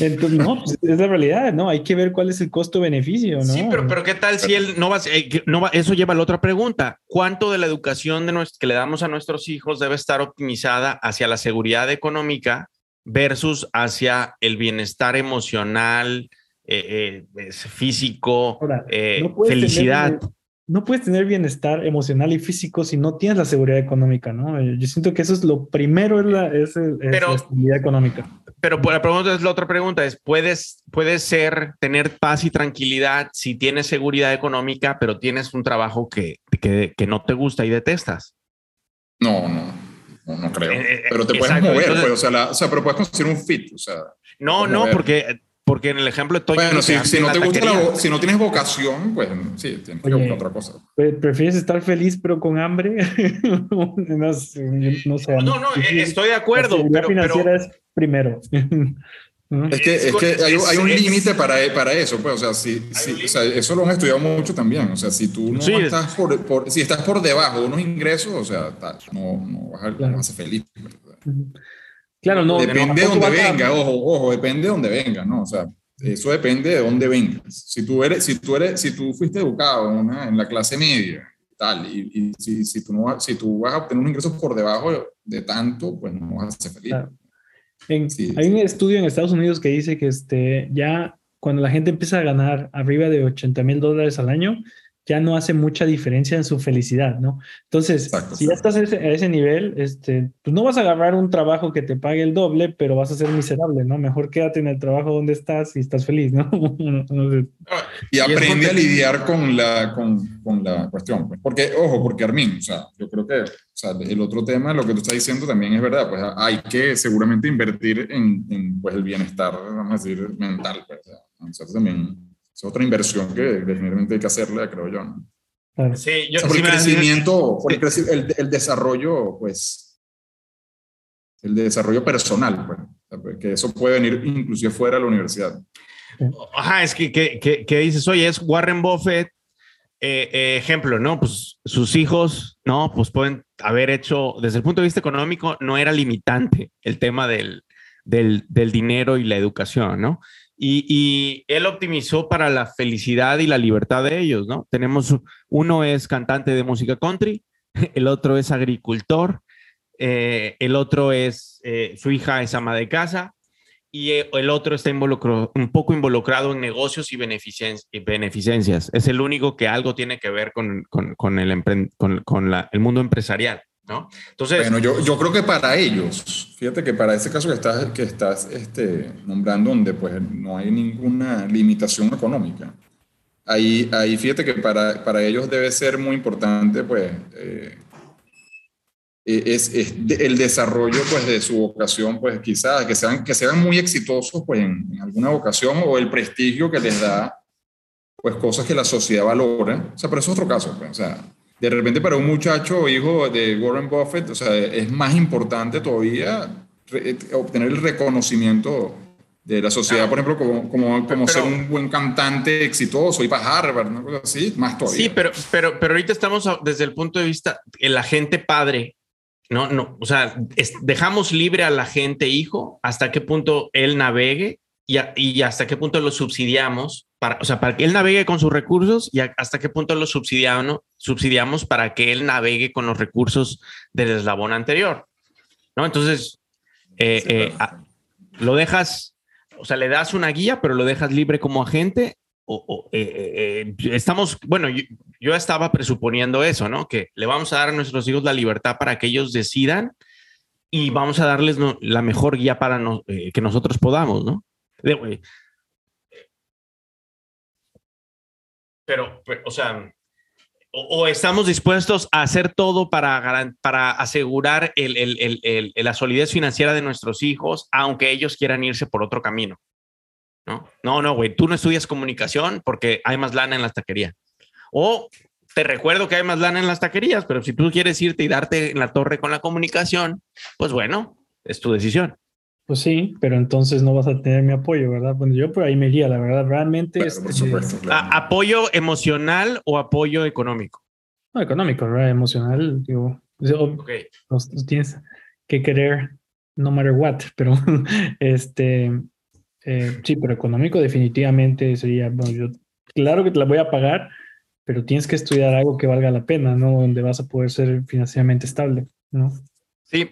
Entonces, no, pues, es la realidad, ¿no? Hay que ver cuál es el costo-beneficio, ¿no? Sí, pero, pero ¿qué tal si él no va, eh, no va? Eso lleva a la otra pregunta. ¿Cuánto de la educación de nuestro, que le damos a nuestros hijos debe estar optimizada hacia la seguridad económica versus hacia el bienestar emocional, eh, eh, es físico, Ahora, eh, no puedes felicidad? tener- no puedes tener bienestar emocional y físico si no tienes la seguridad económica, ¿no? Eh, Yo siento que eso es lo primero, es la, es, es Pero- la estabilidad económica. Pero pues, la pregunta es la otra pregunta es puedes puedes ser tener paz y tranquilidad si tienes seguridad económica, pero tienes un trabajo que, que, que no te gusta y detestas. No, no, no, no creo. Eh, pero te puedes exacto, mover, entonces- pues, o, sea, la- o sea, pero puedes conseguir un fit. O sea, No, no, ver. porque porque en el ejemplo de Toño bueno, si, si no te gusta la si no tienes vocación, pues sí, tienes que buscar otra cosa. Pre- ¿Prefieres estar feliz pero con hambre? no, sé, no sé. No, no, eh, estoy de acuerdo, La pero, pero financiera es primero. ¿No? Es que, Es es que hay, es- hay un es- límite para, para eso, pues, o sea, si, si- o sea, eso lo han estudiado mucho también, o sea, si tú no Sí. estás por, por- si estás por debajo de unos ingresos, o sea, no, no vas a, no Claro. vas a ser feliz. pues. Claro, no. depende de a- venga, ojo, ojo, depende de dónde venga, ¿no? O sea, eso depende de dónde vengas. Si tú eres, si tú eres, si tú fuiste educado en, una- en la clase media, tal, y, y si, si, tú no, si tú vas a obtener unos ingresos por debajo de, de tanto, pues no vas a ser feliz. Claro. En- Sí, hay sí. un estudio en Estados Unidos que dice que este, ya cuando la gente empieza a ganar arriba de 80 mil dólares al año, ya no hace mucha diferencia en su felicidad, ¿no? Entonces, Exacto, si ya estás a ese, nivel, este, pues no vas a agarrar un trabajo que te pague el doble, pero vas a ser miserable, ¿no? Mejor quédate en el trabajo donde estás y estás feliz, ¿no? No- no sé. Y aprende a lidiar con la, con, con la cuestión. pues. Porque, ojo, porque Armin, o sea, yo creo que o sea, el otro tema, lo que tú estás diciendo también es verdad, pues hay que seguramente invertir en, en, pues, el bienestar, vamos a decir, mental. Pues, o sea, también es otra inversión que definitivamente hay que hacerle, creo yo. ¿no? Claro. Sí, yo O sea, por sí el me- crecimiento, por el, creci- el, el desarrollo, pues, el desarrollo personal, pues, pues, que eso puede venir inclusive fuera de la universidad. Ajá, es que, que, que, que dices, oye, es Warren Buffett, eh, eh, ejemplo, ¿no? Pues sus hijos, ¿no? Pues pueden haber hecho, desde el punto de vista económico, no era limitante el tema del, del, del dinero y la educación, ¿no? Y, él optimizó para la felicidad y la libertad de ellos, ¿no? Tenemos, uno es cantante de música country, el otro es agricultor, eh, el otro es, eh, su hija es ama de casa, y eh, el otro está involucrado, un poco involucrado en negocios y, beneficien y beneficencias. Es el único que algo tiene que ver con, con, el, con, con la, el mundo empresarial, ¿no? Entonces, Bueno, yo, yo creo que para ellos, fíjate que para ese caso que estás, que estás este, nombrando, donde pues no hay ninguna limitación económica, ahí, ahí fíjate que para, para ellos debe ser muy importante pues eh, es, es de- el desarrollo pues de su vocación, pues quizás que sean, que sean muy exitosos pues en, en alguna vocación o el prestigio que les da pues cosas que la sociedad valora. O sea, pero eso es otro caso, pues, o sea, de repente para un muchacho hijo de Warren Buffett, o sea, es más importante todavía re- obtener el reconocimiento de la sociedad, por ejemplo, como, como, como Pero- ser un buen cantante exitoso, ir para Harvard, cosa así, más todavía. sí, pero, pero, pero ahorita estamos a- desde el punto de vista, el agente padre, no, no, o sea, es- dejamos libre al agente hijo hasta qué punto él navegue y, a- y hasta qué punto lo subsidiamos para, o sea, para que él navegue con sus recursos y hasta qué punto lo subsidiamos, subsidiamos para que él navegue con los recursos del eslabón anterior. ¿No? Entonces, eh, eh, lo dejas, o sea, le das una guía, pero lo dejas libre como agente. O, eh, estamos, bueno, yo, yo, estaba presuponiendo eso, ¿no? Que le vamos a dar a nuestros hijos la libertad para que ellos decidan y vamos a darles la mejor guía para que nosotros podamos, ¿no? Pero, o sea, o, estamos dispuestos a hacer todo para, para asegurar la solidez financiera de nuestros hijos, aunque ellos quieran irse por otro camino. No, no, no, güey, tú no estudias comunicación porque hay más lana en la taquería. O te recuerdo que hay más lana en las taquerías, pero si tú quieres irte y darte en la torre con la comunicación, pues bueno, es tu decisión. Pues sí, pero entonces no vas a tener mi apoyo, ¿verdad? Bueno, yo por ahí me iría, la verdad, realmente. es, este, ¿Apoyo emocional o apoyo económico? No, económico, ¿verdad? Emocional, digo. Okay. tienes que querer no matter what, pero este. Eh, sí, pero económico definitivamente sería, bueno, yo, claro que te la voy a pagar, pero tienes que estudiar algo que valga la pena, ¿no? Donde vas a poder ser financieramente estable, ¿no? Sí,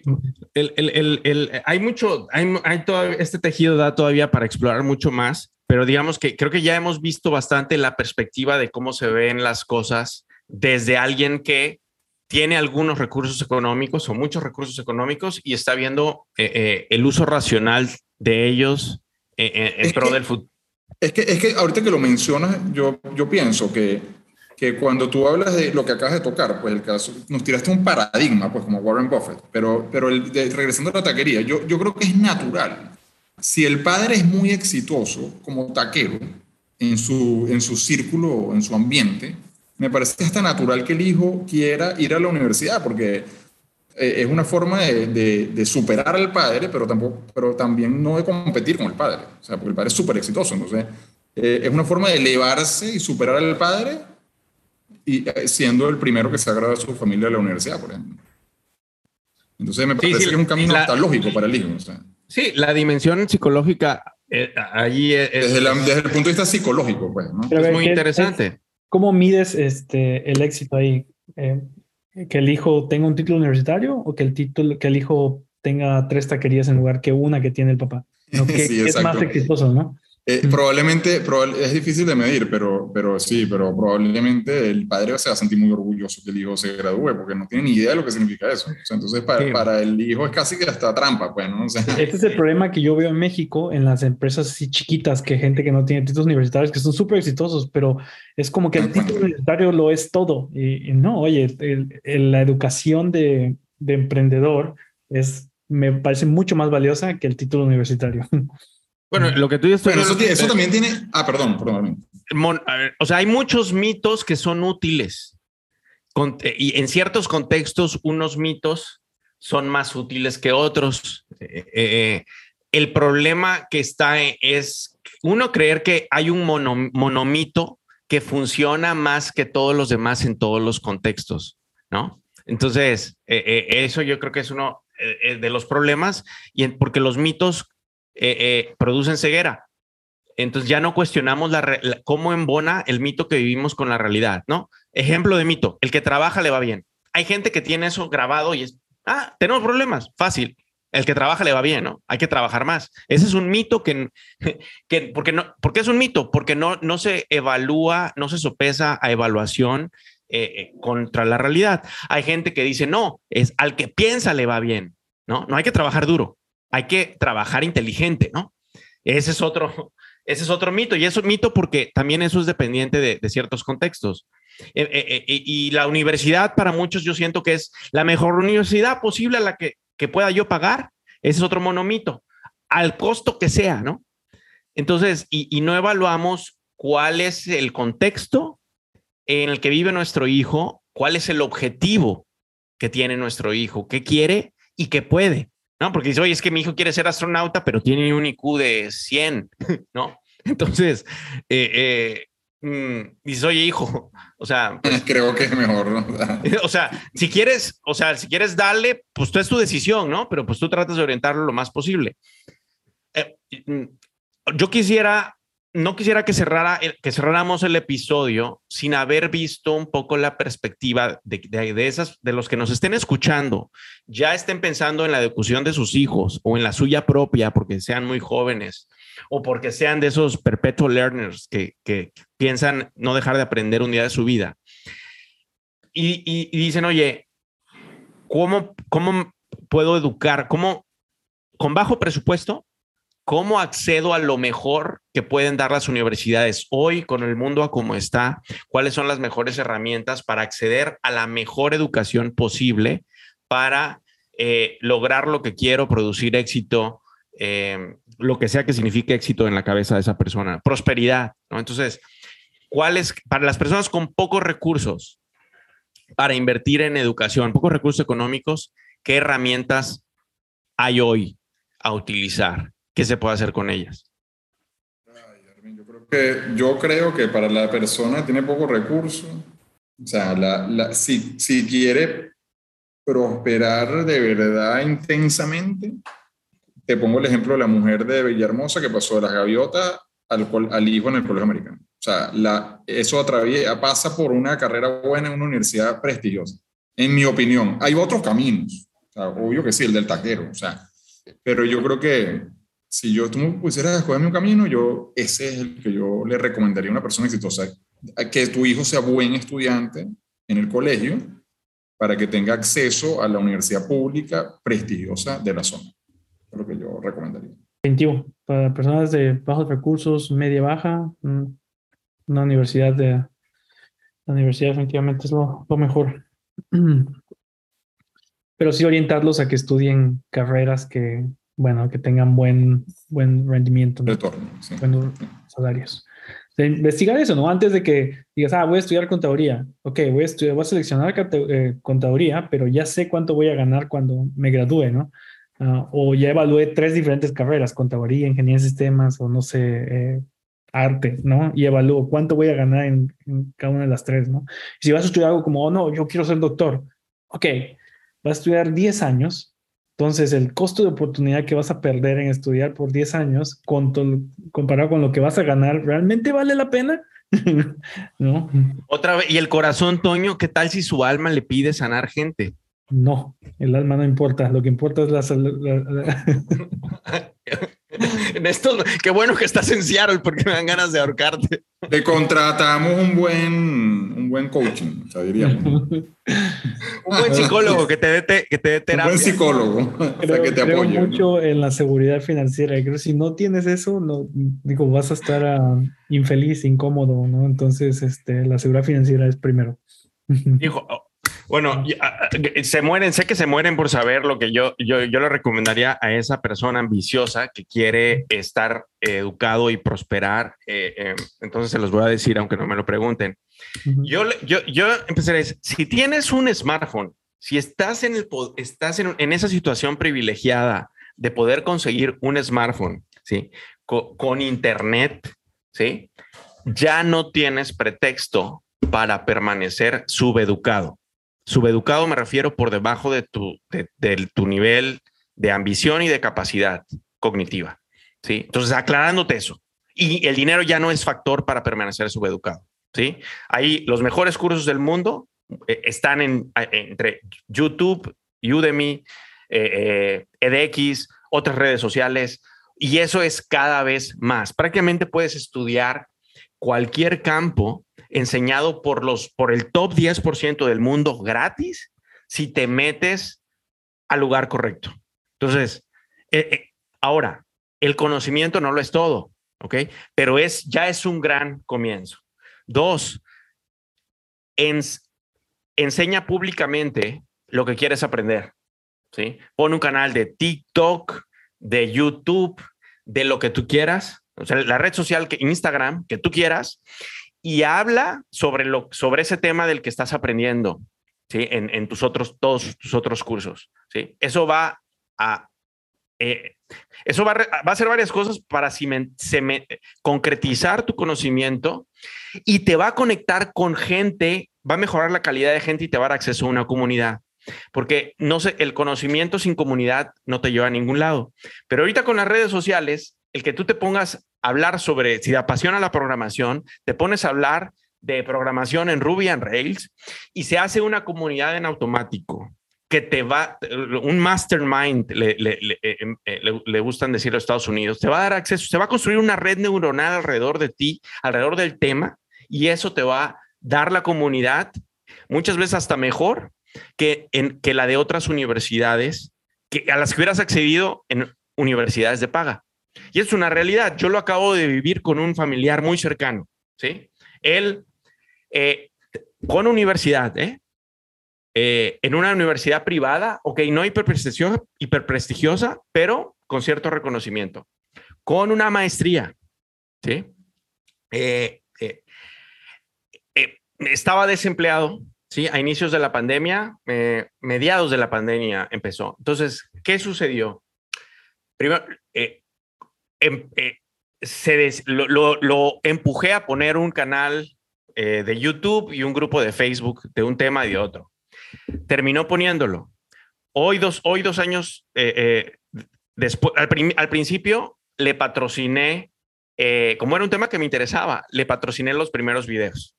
el, el, el, hay mucho, hay, hay todo, este tejido da todavía para explorar mucho más, pero digamos que creo que ya hemos visto bastante la perspectiva de cómo se ven las cosas desde alguien que tiene algunos recursos económicos o muchos recursos económicos y está viendo eh, eh, el uso racional de ellos eh, en pro del futuro. Es que, es que ahorita que lo mencionas, yo, yo pienso que que cuando tú hablas de lo que acabas de tocar, pues el caso, nos tiraste un paradigma, pues como Warren Buffett, pero, pero el, regresando a la taquería, yo, yo creo que es natural. Si el padre es muy exitoso como taquero en su, en su círculo, en su ambiente, me parece hasta natural que el hijo quiera ir a la universidad, porque eh, es una forma de, de, superar al padre, pero, tampoco, pero también no de competir con el padre. O sea, porque el padre es súper exitoso, entonces eh, es una forma de elevarse y superar al padre y eh, siendo el primero que se ha graduado de su familia de la universidad, por ejemplo. Entonces me parece que es un camino hasta lógico para el hijo. Sí, la dimensión psicológica eh, allí es, desde, el punto de vista psicológico, pues, ¿no? Es muy interesante. ¿Cómo mides este, el éxito ahí? Eh, ¿Que el hijo tenga un título universitario o que el, título, que el hijo tenga tres taquerías en lugar que una que tiene el papá? ¿No? Que, es más exitoso, ¿no? Eh, probablemente, es difícil de medir, pero, pero sí, pero probablemente el padre se va a sentir muy orgulloso que el hijo se gradúe, porque no tiene ni idea de lo que significa eso. entonces, para, para, el hijo es casi que hasta trampa, pues, ¿no? este es el problema que yo veo en México, en las empresas así chiquitas, que gente que no tiene títulos universitarios, que son súper exitosos, pero es como que el título universitario lo es todo. Y, no, oye, la educación de, de emprendedor es, me parece mucho más valiosa que el título universitario. Bueno, lo que tú dices... Bueno, eso, también tiene... Ah, perdón, perdón. o sea, hay muchos mitos que son útiles. y en ciertos contextos, unos mitos son más útiles que otros. Eh, eh, el problema que está es, uno, creer que hay un monomito que funciona más que todos los demás en todos los contextos, ¿no? Entonces, eh, eso yo creo que es uno de los problemas, y porque los mitos eh, eh, producen ceguera. Entonces ya no cuestionamos la, cómo embona el mito que vivimos con la realidad, ¿no? Ejemplo de mito, el que trabaja le va bien. Hay gente que tiene eso grabado y es, ah, tenemos problemas, fácil. El que trabaja le va bien, ¿no? Hay que trabajar más. Ese es un mito que, que porque no, ¿por qué es un mito? Porque no, no se evalúa, no se sopesa a evaluación eh, contra la realidad. Hay gente que dice, no, es al que piensa le va bien, ¿no? No hay que trabajar duro hay que trabajar inteligente, ¿no? Ese es otro, ese es otro mito, y es mito porque también eso es dependiente de, ciertos contextos. Eh, eh, eh, y la universidad para muchos yo siento que es la mejor universidad posible a la que, pueda yo pagar. Ese es otro monomito, al costo que sea, ¿no? Entonces, y no evaluamos cuál es el contexto en el que vive nuestro hijo, cuál es el objetivo que tiene nuestro hijo, qué quiere y qué puede. ¿No? Porque dice, oye, es que mi hijo quiere ser astronauta, pero tiene un IQ de 100, ¿no? Entonces, eh, eh, mm, dice, oye, hijo, o sea... Pues Creo que es mejor, ¿no? o sea, si quieres, o sea, si quieres darle, pues tú es tu decisión, ¿no? Pero pues tú tratas de orientarlo lo más posible. Eh, mm, yo quisiera no quisiera que, cerrara, que cerráramos el episodio sin haber visto un poco la perspectiva de, de, esas, de los que nos estén escuchando, ya estén pensando en la educación de sus hijos o en la suya propia porque sean muy jóvenes o porque sean de esos perpetual learners que, que piensan no dejar de aprender un día de su vida. Y, y, y dicen, oye, ¿cómo, ¿cómo puedo educar? ¿Cómo, con bajo presupuesto, ¿Cómo accedo a lo mejor que pueden dar las universidades hoy con el mundo a como está? ¿Cuáles son las mejores herramientas para acceder a la mejor educación posible para eh, lograr lo que quiero, producir éxito, eh, lo que sea que signifique éxito en la cabeza de esa persona? Prosperidad. Entonces, ¿cuáles, para las personas con pocos recursos para invertir en educación, pocos recursos económicos, qué herramientas hay hoy a utilizar? ¿Qué se puede hacer con ellas? Yo creo que, yo creo que para la persona que tiene pocos recursos, o sea, la, si, si quiere prosperar de verdad intensamente, te pongo el ejemplo de la mujer de Villahermosa que pasó de las gaviotas al, al hijo en el colegio americano. O sea, la, eso atraviesa, pasa por una carrera buena en una universidad prestigiosa. En mi opinión, hay otros caminos. obvio que sí, el del taquero. O sea, pero yo creo que si yo tú me pusieras a escoger un camino, yo, ese es el que yo le recomendaría a una persona exitosa, que tu hijo sea buen estudiante en el colegio para que tenga acceso a la universidad pública prestigiosa de la zona. Es lo que yo recomendaría. Definitivo. Para personas de bajos recursos, media baja, mm, una universidad de la universidad definitivamente es lo, lo mejor. Pero sí orientarlos a que estudien carreras que bueno, que tengan buen, buen rendimiento. Retorno, Buenos salarios. investigar eso, ¿no? Antes de que digas, ah, voy a estudiar contaduría. Ok, voy a, estudiar, voy a seleccionar eh, contaduría, pero ya sé cuánto voy a ganar cuando me gradúe, ¿no? Ah, o ya evalué tres diferentes carreras, contaduría, ingeniería de sistemas, o no sé, eh, arte, ¿no? Y evalúo cuánto voy a ganar en, en, cada una de las tres, ¿no? Y si vas a estudiar algo como, oh, no, yo quiero ser doctor. Ok, vas a estudiar 10 años entonces, el costo de oportunidad que vas a perder en estudiar por 10 años, comparado con lo que vas a ganar, ¿realmente vale la pena? ¿No? Otra vez, y el corazón, Toño, ¿qué tal si su alma le pide sanar gente? No, el alma no importa, lo que importa es la salud. en esto, qué bueno que estás en Seattle porque me dan ganas de ahorcarte. Te contratamos un buen, un buen coaching, o sea, diríamos. un buen psicólogo que te dé, que te dé terapia. Un buen psicólogo, creo, que te creo mucho en la seguridad financiera. Creo que si no tienes eso, no, digo, vas a estar uh, infeliz, incómodo, ¿no? Entonces, este, la seguridad financiera es primero. Dijo, bueno, ah, ah, se mueren, sé que se mueren por saber lo que yo, yo, yo le recomendaría a esa persona ambiciosa que quiere estar educado y prosperar. Eh, em, entonces se los voy a decir, aunque no me lo pregunten. Yo, yo, yo empezaré, si tienes un smartphone, si estás en, el, estás en, en esa situación privilegiada de poder conseguir un smartphone, ¿sí? Con, con internet, ¿sí? Ya no tienes pretexto para permanecer subeducado. Subeducado me refiero por debajo de tu, de, tu nivel de ambición y de capacidad cognitiva. ¿sí? Entonces, aclarándote eso. Y el dinero ya no es factor para permanecer subeducado. ¿sí? Ahí los mejores cursos del mundo eh, están en, entre YouTube, Udemy, eh, EDX, eh, otras redes sociales. Y eso es cada vez más. Prácticamente puedes estudiar cualquier campo enseñado por, los, por el top 10% del mundo gratis si te metes al lugar correcto. Entonces, eh, eh, ahora, el conocimiento no lo es todo, ¿ok? Pero es, ya es un gran comienzo. Dos, enseña públicamente lo que quieres aprender, ¿sí? Pon un canal de TikTok, de YouTube, de lo que tú quieras, o sea, la red social, que Instagram, que tú quieras, y habla sobre, lo, sobre ese tema del que estás aprendiendo, ¿sí? En, tus otros, todos tus otros cursos, ¿sí? Eso va a... Eh, eso va a, va a, hacer varias cosas para concretizar tu conocimiento y te va a conectar con gente, va a mejorar la calidad de gente y te va a dar acceso a una comunidad. Porque no sé, el conocimiento sin comunidad no te lleva a ningún lado. Pero ahorita con las redes sociales, el que tú te pongas hablar sobre, si te apasiona la programación, te pones a hablar de programación en Ruby and Rails y se hace una comunidad en automático que te va, un mastermind, le, le, le, eh, em, eh, gustan decir a Estados Unidos, te va a dar acceso, se va a construir una red neuronal alrededor de ti, alrededor del tema, y eso te va a dar la comunidad, muchas veces hasta mejor que, en, que la de otras universidades que, a las que hubieras accedido en universidades de paga. Y es una realidad. Yo lo acabo de vivir con un familiar muy cercano. ¿sí? Él, eh, con universidad, ¿eh? Eh, en una universidad privada, ok, no hiperprestigiosa, hiperprestigiosa, pero con cierto reconocimiento, con una maestría, ¿sí? estaba desempleado, ¿sí? A inicios de la pandemia, mediados de la pandemia empezó. Entonces, ¿qué sucedió? Primero, Em, eh, se lo, empujé a poner un canal eh, de YouTube y un grupo de Facebook de un tema y de otro. Terminó poniéndolo. Hoy, dos, hoy, dos años eh, después, al, principio le patrociné, como era un tema que me interesaba, le patrociné los primeros videos.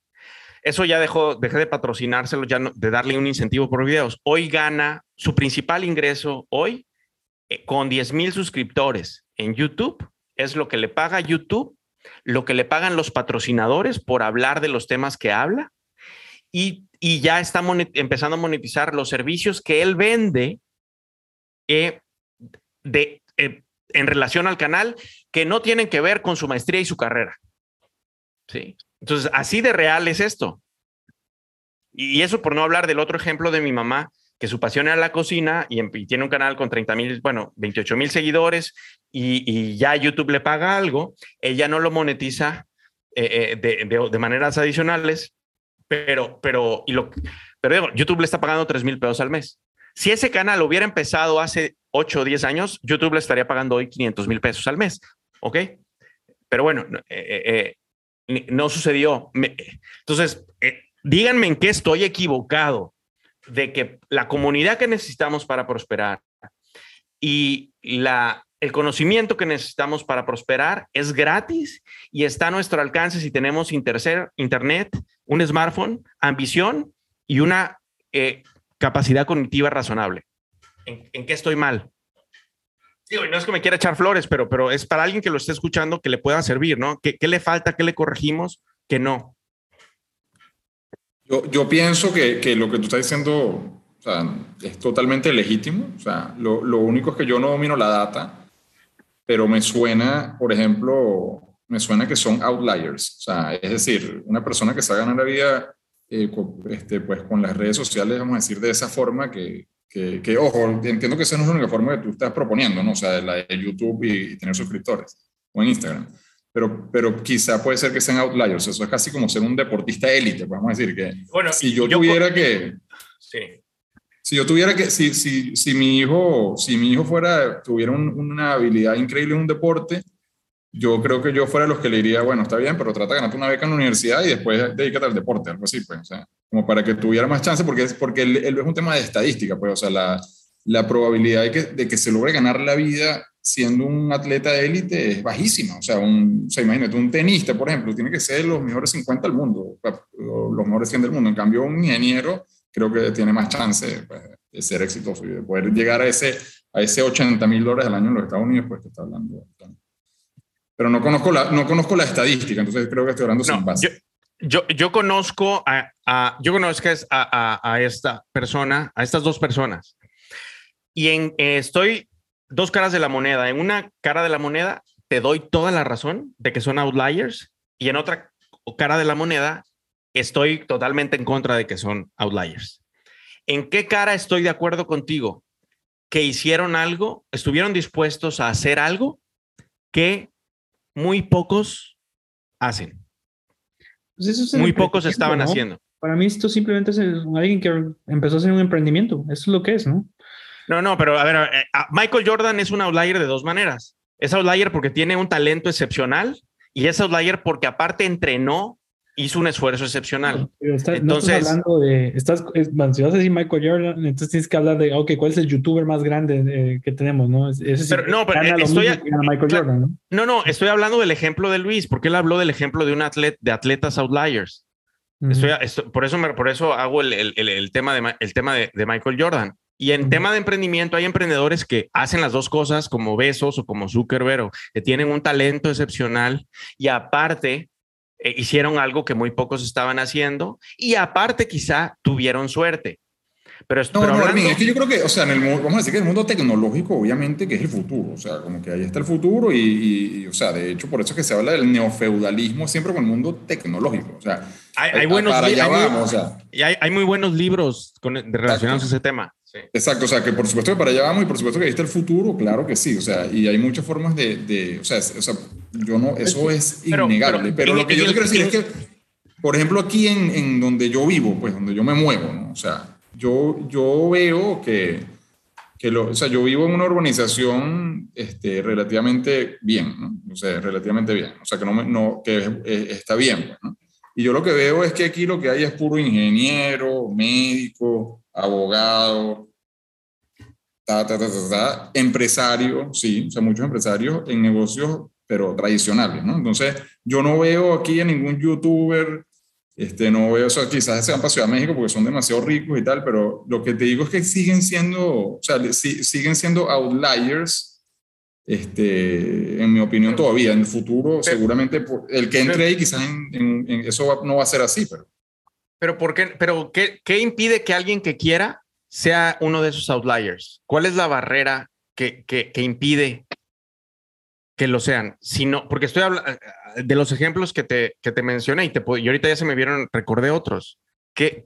Eso ya dejó, dejé de patrocinárselo, ya de darle un incentivo por videos. Hoy gana su principal ingreso hoy con 10 mil suscriptores en YouTube es lo que le paga YouTube, lo que le pagan los patrocinadores por hablar de los temas que habla y, ya está empezando a monetizar los servicios que él vende eh, de, eh, en relación al canal que no tienen que ver con su maestría y su carrera. ¿Sí? Entonces, así de real es esto. Y eso por no hablar del otro ejemplo de mi mamá, que su pasión era la cocina y, tiene un canal con 30 mil, bueno, 28 mil seguidores y, ya YouTube le paga algo, ella no lo monetiza eh, eh, de, maneras adicionales, pero, pero, pero YouTube le está pagando 3 mil pesos al mes. Si ese canal hubiera empezado hace 8 o 10 años, YouTube le estaría pagando hoy 500 mil pesos al mes. ¿Ok? Pero bueno, eh, no sucedió. entonces, díganme en qué estoy equivocado de que la comunidad que necesitamos para prosperar y la, el conocimiento que necesitamos para prosperar es gratis y está a nuestro alcance si tenemos internet, un smartphone, ambición y una eh, capacidad cognitiva razonable. ¿En, qué estoy mal? Digo, no es que me quiera echar flores, pero, pero es para alguien que lo esté escuchando que le pueda servir, ¿no? ¿Qué, qué le falta? ¿Qué le corregimos? Que no. Yo, pienso que, lo que tú estás diciendo es totalmente legítimo. O sea, lo, único es que yo no domino la data, pero me suena, por ejemplo, me suena que son outliers. O sea, es decir, una persona que se gana la vida eh, con, este, pues, con las redes sociales, vamos a decir, de esa forma que, que, que, ojo, entiendo que esa no es la única forma que tú estás proponiendo, ¿no? O sea, la de YouTube y tener suscriptores, o en Instagram pero, pero quizá puede ser que sean outliers. Eso es casi como ser un deportista élite, vamos a decir que bueno, si yo, tuviera que... Sí. Si yo tuviera que, si, si, si mi hijo, si mi hijo fuera, tuviera una habilidad increíble en un deporte, yo creo que yo fuera los que le diría, bueno, está bien, pero trata de ganarte una beca en la universidad y después dedícate al deporte, algo así, pues, o sea, como para que tuviera más chance, porque, es, porque es un tema de estadística, pues, o sea, la, la probabilidad de que, de que se logre ganar la vida siendo un atleta de élite es bajísima. O sea, un, o sea, imagínate, un tenista, por ejemplo, tiene que ser los mejores 50 del mundo, los mejores 100 del mundo. En cambio, un ingeniero creo que tiene más chance pues, de ser exitoso y de poder llegar a ese, a ese 80 mil dólares al año en los Estados Unidos, pues que está hablando. Pero no conozco la, no conozco la estadística, entonces creo que estoy hablando sin base. Yo, yo, conozco a, a yo conozco a, a, a, esta persona, a estas dos personas. Y en, eh, estoy dos caras de la moneda. En una cara de la moneda te doy toda la razón de que son outliers y en otra cara de la moneda estoy totalmente en contra de que son outliers. ¿En qué cara estoy de acuerdo contigo? Que hicieron algo, estuvieron dispuestos a hacer algo que muy pocos hacen. Pues muy pocos estaban haciendo. Para mí esto simplemente es alguien que empezó a hacer un emprendimiento. Eso es lo que es, ¿no? No, no, pero a ver, eh, Michael Jordan es un outlier de dos maneras. Es outlier porque tiene un talento excepcional y es outlier porque aparte entrenó hizo un esfuerzo excepcional. entonces, no estás hablando de, estás, si vas a decir Michael Jordan, entonces tienes que hablar de, ok, ¿cuál es el youtuber más grande eh, que tenemos? ¿no? pero, no, pero estoy, Michael Jordan, ¿no? ¿no? no, estoy hablando del ejemplo de Luis, porque él habló del ejemplo de un atleta, de atletas outliers. estoy, por, eso por eso hago el, el, el, tema, de, el tema de, de Michael Jordan. Y en tema de emprendimiento hay emprendedores que hacen las dos cosas como Besos o como Zuckerberg, que tienen un talento excepcional y aparte eh, hicieron algo que muy pocos estaban haciendo y aparte quizá tuvieron suerte. Pero, no, no, es que yo creo que, o sea, en el vamos a decir que el mundo tecnológico, obviamente, que es el futuro, o sea, como que ahí está el futuro y, o sea, de hecho, por eso es que se habla del neofeudalismo siempre con el mundo tecnológico, o sea, hay, buenos y hay, muy buenos libros con, relacionados a ese tema. Exacto, o sea, que por supuesto que para allá vamos y por supuesto que ahí está el futuro, claro que sí, o sea, y hay muchas formas de, de o, sea, o sea, yo no, eso es innegable, pero, lo que yo te quiero decir es que, por ejemplo, aquí en, en, donde yo vivo, pues donde yo me muevo, ¿no? O sea, yo, yo veo que, que lo, o sea, yo vivo en una urbanización este, relativamente bien, ¿no? O sea, relativamente bien, o sea, que, no, no que está bien, pues, ¿no? Y yo lo que veo es que aquí lo que hay es puro ingeniero, médico, abogado, empresario, sí, o sea, muchos empresarios en negocios, pero tradicionales, ¿no? Entonces, yo no veo aquí a ningún youtuber, este, no veo, o sea, quizás se van para Ciudad de México porque son demasiado ricos y tal, pero lo que te digo es que siguen siendo, o sea, siguen siendo outliers, este, en mi opinión todavía, en el futuro, seguramente el que entre ahí quizás en, eso no va a ser así, pero... Pero, ¿por qué, pero ¿qué, ¿qué, impide que alguien que quiera sea uno de esos outliers? ¿Cuál es la barrera que, que, que impide que lo sean? Si no, porque estoy hablando de los ejemplos que te, que te mencioné y, te, y ahorita ya se me vieron, recordé otros. ¿Qué,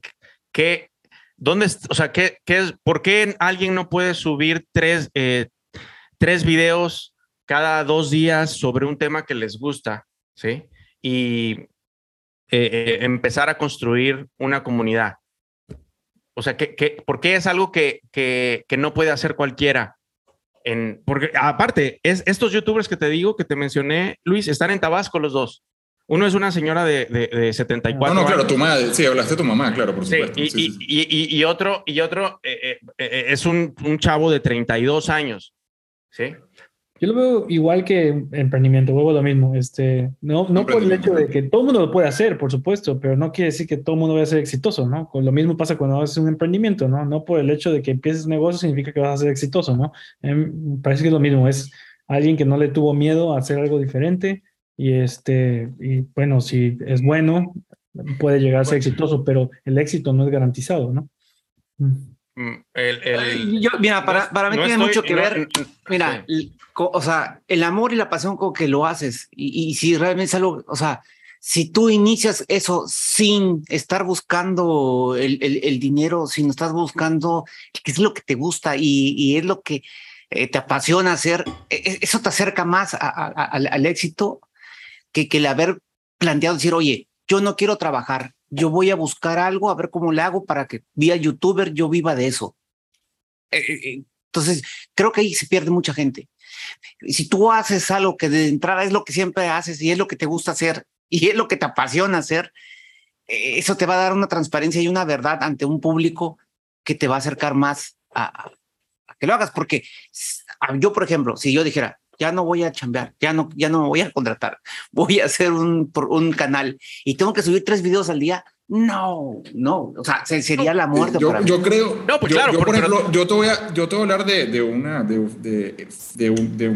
qué, dónde, o sea, qué, qué es, ¿por qué alguien no puede subir tres, eh, tres videos cada dos días sobre un tema que les gusta? ¿Sí? Y eh, eh, empezar a construir una comunidad. O sea, que, ¿por qué es algo que, que, no puede hacer cualquiera? En, porque aparte, es, estos youtubers que te digo, que te mencioné, Luis, están en Tabasco los dos. Uno es una señora de, de, 74 No, no, claro, tu madre, sí, hablaste de tu mamá, claro, por supuesto. y, y, y, otro, y otro eh, es un, un, chavo de 32 años, ¿sí? Yo lo veo igual que emprendimiento, huevo lo mismo. Este, no, no por el hecho de que todo el mundo lo puede hacer, por supuesto, pero no quiere decir que todo el mundo va a ser exitoso, ¿no? Lo mismo pasa cuando haces un emprendimiento, ¿no? No por el hecho de que empieces un negocio significa que vas a ser exitoso, ¿no? Em, parece que es lo mismo, es alguien que no le tuvo miedo a hacer algo diferente y este, y bueno, si es bueno, puede llegar a ser exitoso, pero el éxito no es garantizado, ¿no? Mm. Mm, el, Yo, mira, para, para mí tiene mucho que ver, mira, o sea, el amor y la pasión con que lo haces, y, si realmente es algo, o sea, si tú inicias eso sin estar buscando el, el, dinero, si no estás buscando qué es lo que te gusta y, y es lo que eh, te apasiona hacer, e, e, eso te acerca más al éxito que, que el haber planteado decir, oye, yo no quiero trabajar, yo voy a buscar algo, a ver cómo le hago para que vía youtuber yo viva de eso. Eh, eh, eh, entonces, creo que ahí se pierde mucha gente. Si tú haces algo que de entrada es lo que siempre haces y es lo que te gusta hacer y es lo que te apasiona hacer, eso te va a dar una transparencia y una verdad ante un público que te va a acercar más a, a que lo hagas. Porque yo, por ejemplo, si yo dijera, ya no voy a chambear, ya no, ya no me voy a contratar, voy a hacer un, un canal y tengo que subir tres videos al día. No, no, o sea, sería la muerte. Yo, para yo creo, no, pues claro, yo, por ejemplo, yo te voy a, yo te voy a hablar de, de una, de, de, de, un, de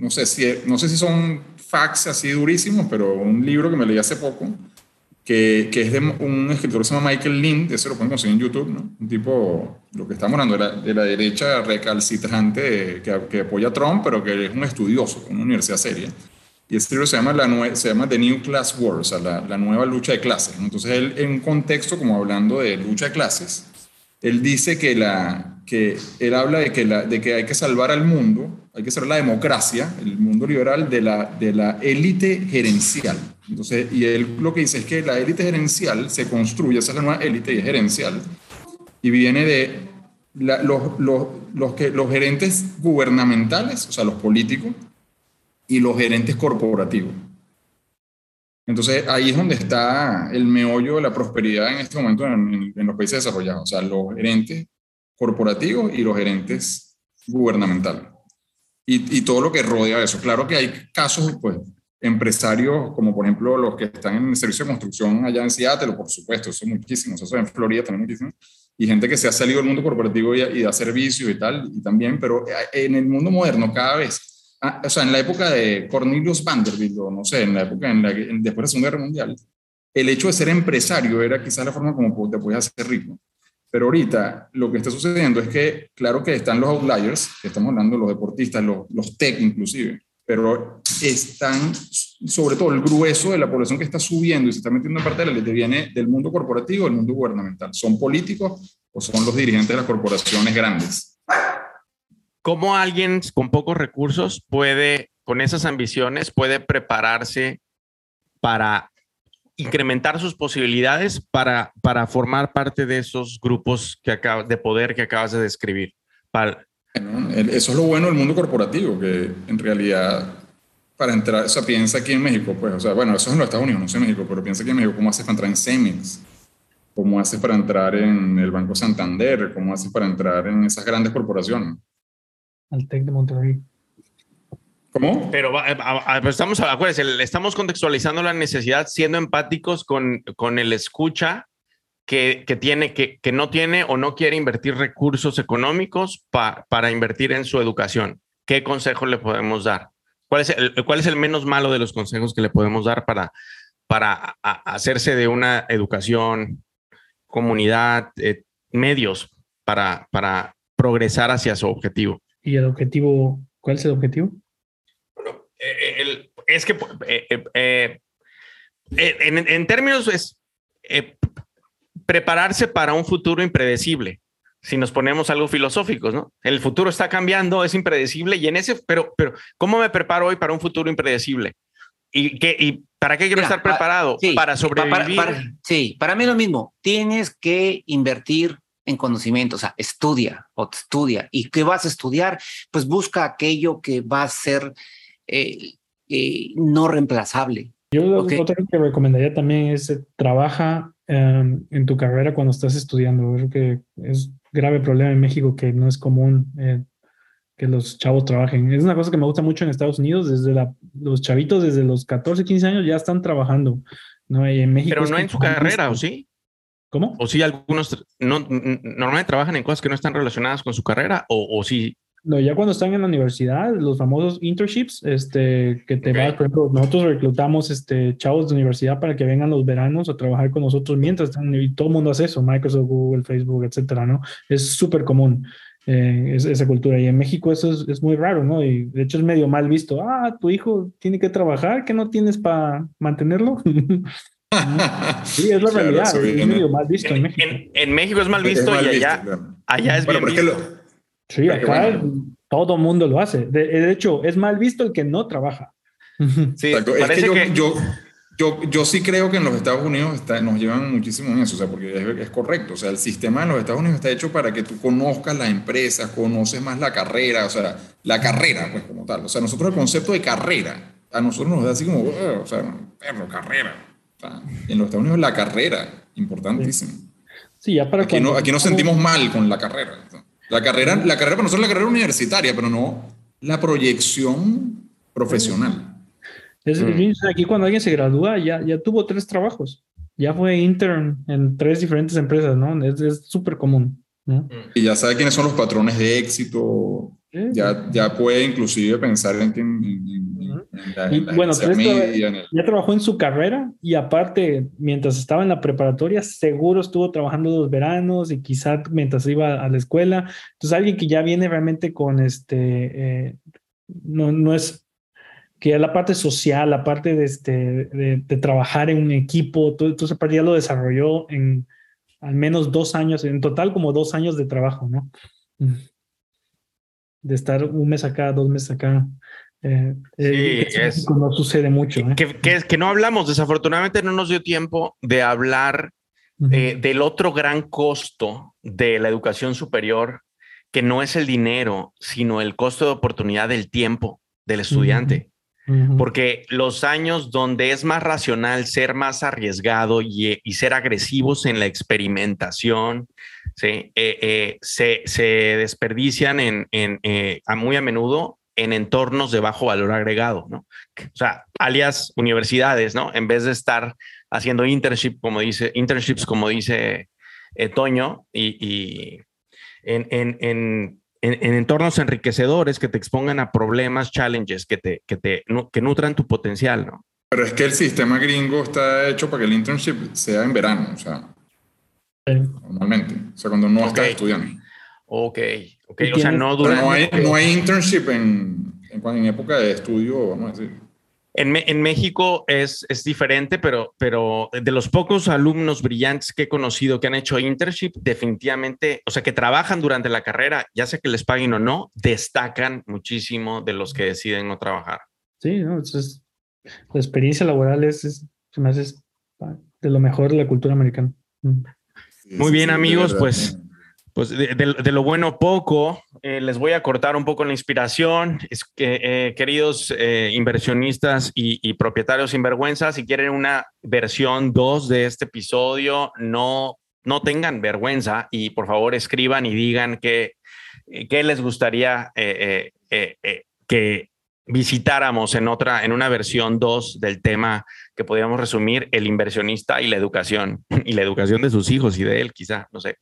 no sé si, no sé si son facts así durísimos, pero un libro que me leí hace poco que, que, es de un escritor que se llama Michael Lind, ese lo pueden conseguir en YouTube, ¿no? Un tipo, lo que estamos hablando de la, de la derecha recalcitrante que, que, apoya a Trump, pero que es un estudioso, una universidad seria. Y este libro se llama, la se llama The New Class War, o sea, la, la nueva lucha de clases. Entonces, él, en un contexto como hablando de lucha de clases, él dice que, la, que él habla de que, de que hay que salvar al mundo, hay que ser la democracia, el mundo liberal, de la, de la élite gerencial. Entonces, y él lo que dice es que la élite gerencial se construye, esa es la nueva élite gerencial, y viene de los, los, los, que, los gerentes gubernamentales, o sea, los políticos, y los gerentes corporativos. Entonces ahí es donde está el meollo de la prosperidad en este momento en, los países desarrollados, o sea, los gerentes corporativos y los gerentes gubernamentales. Y, todo lo que rodea eso. Claro que hay casos, pues, empresarios como por ejemplo los que están en el servicio de construcción allá en Seattle, por supuesto, eso muchísimos, eso en Florida también muchísimos, y gente que se ha salido del mundo corporativo y, y da servicio y tal, y también, pero eh, en el mundo moderno cada vez, ah, o sea, en la época de Cornelius Vanderbilt, o no sé, en la época en la, después de la Segunda Guerra Mundial, el hecho de ser empresario era quizás la forma como te podías hacer rico. Pero ahorita lo que está sucediendo es que, claro que están los outliers, que estamos hablando, los deportistas, los, los tech inclusive, pero están, sobre todo el grueso de la población que está subiendo y se está metiendo en parte de la ley, viene del mundo corporativo, del mundo gubernamental. ¿Son políticos o son los dirigentes de las corporaciones grandes? ¿Cómo alguien con pocos recursos puede, con esas ambiciones, puede prepararse para incrementar sus posibilidades para, para formar parte de esos grupos que de poder que acabas de describir? Para, eso es lo bueno del mundo corporativo, que en realidad para entrar, o sea, piensa aquí en México, pues, o sea, bueno, eso es en los Estados Unidos, no sé en México, pero piensa aquí en México, ¿cómo haces para entrar en Cemex? ¿Cómo haces para entrar en el Banco Santander? ¿Cómo haces para entrar en esas grandes corporaciones? Al TEC de Monterrey. ¿Cómo? Pero estamos, acuérdense, estamos contextualizando la necesidad siendo empáticos con, con el escucha que, tiene, que, que, no tiene o no quiere invertir recursos económicos para invertir en su educación. ¿Qué consejo le podemos dar? ¿Cuál es, el, ¿Cuál es el menos malo de los consejos que le podemos dar para, para hacerse de una educación, comunidad, eh, medios para, para progresar hacia su objetivo? ¿Y el objetivo? ¿Cuál es el objetivo? Eh, es que eh, en, en, términos es prepararse para un futuro impredecible. Si nos ponemos algo filosóficos, ¿no? El futuro está cambiando, es impredecible y en ese, pero, pero, ¿cómo me preparo hoy para un futuro impredecible? ¿Y, qué, y para qué quiero estar preparado? para sobrevivir. sí, para mí lo mismo. Tienes que invertir en conocimiento, o sea, estudia o estudia. ¿Y qué vas a estudiar? Pues busca aquello que va a ser eh, eh, no reemplazable. Yo lo que recomendaría también es eh, trabaja Em, en tu carrera cuando estás estudiando. Creo que es grave problema en México que no es común eh, que los chavos trabajen. Es una cosa que me gusta mucho en Estados Unidos, desde la, los chavitos desde los 14, 15 años ya están trabajando. ¿no? Y en México Pero no en su carrera, ¿o sí? ¿Cómo? O sí, algunos no, normalmente trabajan en cosas que no están relacionadas con su carrera, o, o sí no, ya cuando están en la universidad, los famosos internships, este, que te vas, por ejemplo, nosotros reclutamos este, chavos de universidad para que vengan los veranos a trabajar con nosotros mientras están, y todo el mundo hace eso, Microsoft, Google, Facebook, etcétera, ¿no? Es súper común eh, esa cultura. Y en México eso es, es, muy raro, ¿no? Y de hecho es medio mal visto. Ah, tu hijo tiene que trabajar, ¿qué no tienes para mantenerlo? sí, es la realidad. es medio mal visto en, México. En, México es mal visto y allá, allá es bien visto. Sí, acá todo mundo lo hace. De, hecho, es mal visto el que no trabaja. Sí, es que yo, yo, yo, sí creo que en los Estados Unidos está, nos llevan muchísimo en eso, o sea, porque es, correcto. O sea, el sistema en los Estados Unidos está hecho para que tú conozcas la empresa, conoces más la carrera, o sea, la carrera, pues como tal. O sea, nosotros el concepto de carrera, a nosotros nos da así como, o sea, perro, carrera. En los Estados Unidos la carrera, importantísimo. Sí, ya para aquí, no, aquí nos sentimos mal con la carrera. La carrera, la carrera para nosotros es la carrera universitaria, pero no la proyección profesional. Es, mm. Aquí cuando alguien se gradúa ya, ya tuvo tres trabajos. Ya fue intern en tres diferentes empresas, ¿no? Es súper común. ¿no? Y ya sabe quiénes son los patrones de éxito. Ya, ya puede inclusive pensar en, bueno, ya trabajó en su carrera y aparte, mientras estaba en la preparatoria, seguro estuvo trabajando dos veranos y quizá mientras iba a la escuela. Entonces, alguien que ya viene realmente con este, eh, no, no es que la parte social, la parte de, este, de, trabajar en un equipo, todo, parte ya lo desarrolló en al menos dos años, en total como dos años de trabajo, ¿no? De estar un mes acá, dos meses acá. Eh, eh, sí, es, no sucede mucho. ¿eh? Que, que, que, no hablamos, desafortunadamente no nos dio tiempo de hablar del otro gran costo de la educación superior, que no es el dinero, sino el costo de oportunidad del tiempo del estudiante. Porque los años donde es más racional ser más arriesgado y, ser agresivos en la experimentación, ¿sí? Eh, eh, se, se, desperdician en, en eh, muy a menudo en entornos de bajo valor agregado, ¿no? O sea, alias universidades, ¿no? En vez de estar haciendo internship, como dice, internships, como dice Toño, y, en, en en, entornos enriquecedores que te expongan a problemas, challenges, que, te, que, te, que nutran tu potencial, ¿no? Pero es que el sistema gringo está hecho para que el internship sea en verano, o sea, normalmente, o sea, cuando no estás estudiando. Ok, ok, o sea, no durante... No hay, no hay internship en, en, en época de estudio, vamos a decir. En, México es, es, diferente, pero, pero de los pocos alumnos brillantes que he conocido que han hecho internship, definitivamente, o sea, que trabajan durante la carrera, ya sea que les paguen o no, destacan muchísimo de los que deciden no trabajar. Sí, no, es, la experiencia laboral es, es, se me hace de lo mejor de la cultura americana. Mm. Muy bien, amigos, pues pues de, lo bueno poco, eh, les voy a cortar un poco la inspiración. Es que, eh, queridos eh, inversionistas y, y, propietarios sinvergüenza, si quieren una versión 2 de este episodio, no, no tengan vergüenza y por favor escriban y digan qué, qué les gustaría que visitáramos en otra, en una versión 2 del tema que podríamos resumir, el inversionista y la educación, y la educación de sus hijos y de él, quizá, no sé.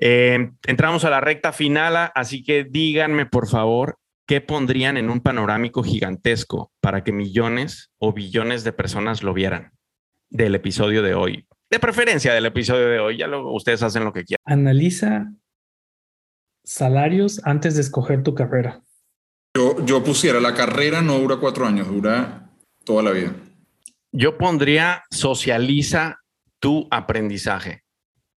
Eh, entramos a la recta final, así que díganme, por favor, ¿qué pondrían en un panorámico gigantesco para que millones o billones de personas lo vieran del episodio de hoy? De preferencia del episodio de hoy, ya lo, ustedes hacen lo que quieran. Analiza salarios antes de escoger tu carrera. Yo, pusiera, la carrera no dura cuatro años, dura toda la vida. Yo pondría socializa tu aprendizaje.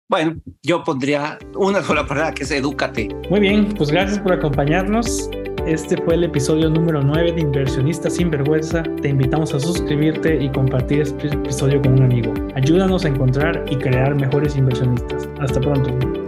Bueno, yo pondría una sola palabra que es edúcate. Muy bien, pues gracias por acompañarnos. Este fue el episodio número 9 de Inversionistas sin Vergüenza. Te invitamos a suscribirte y compartir este episodio con un amigo. Ayúdanos a encontrar y crear mejores inversionistas. Hasta pronto.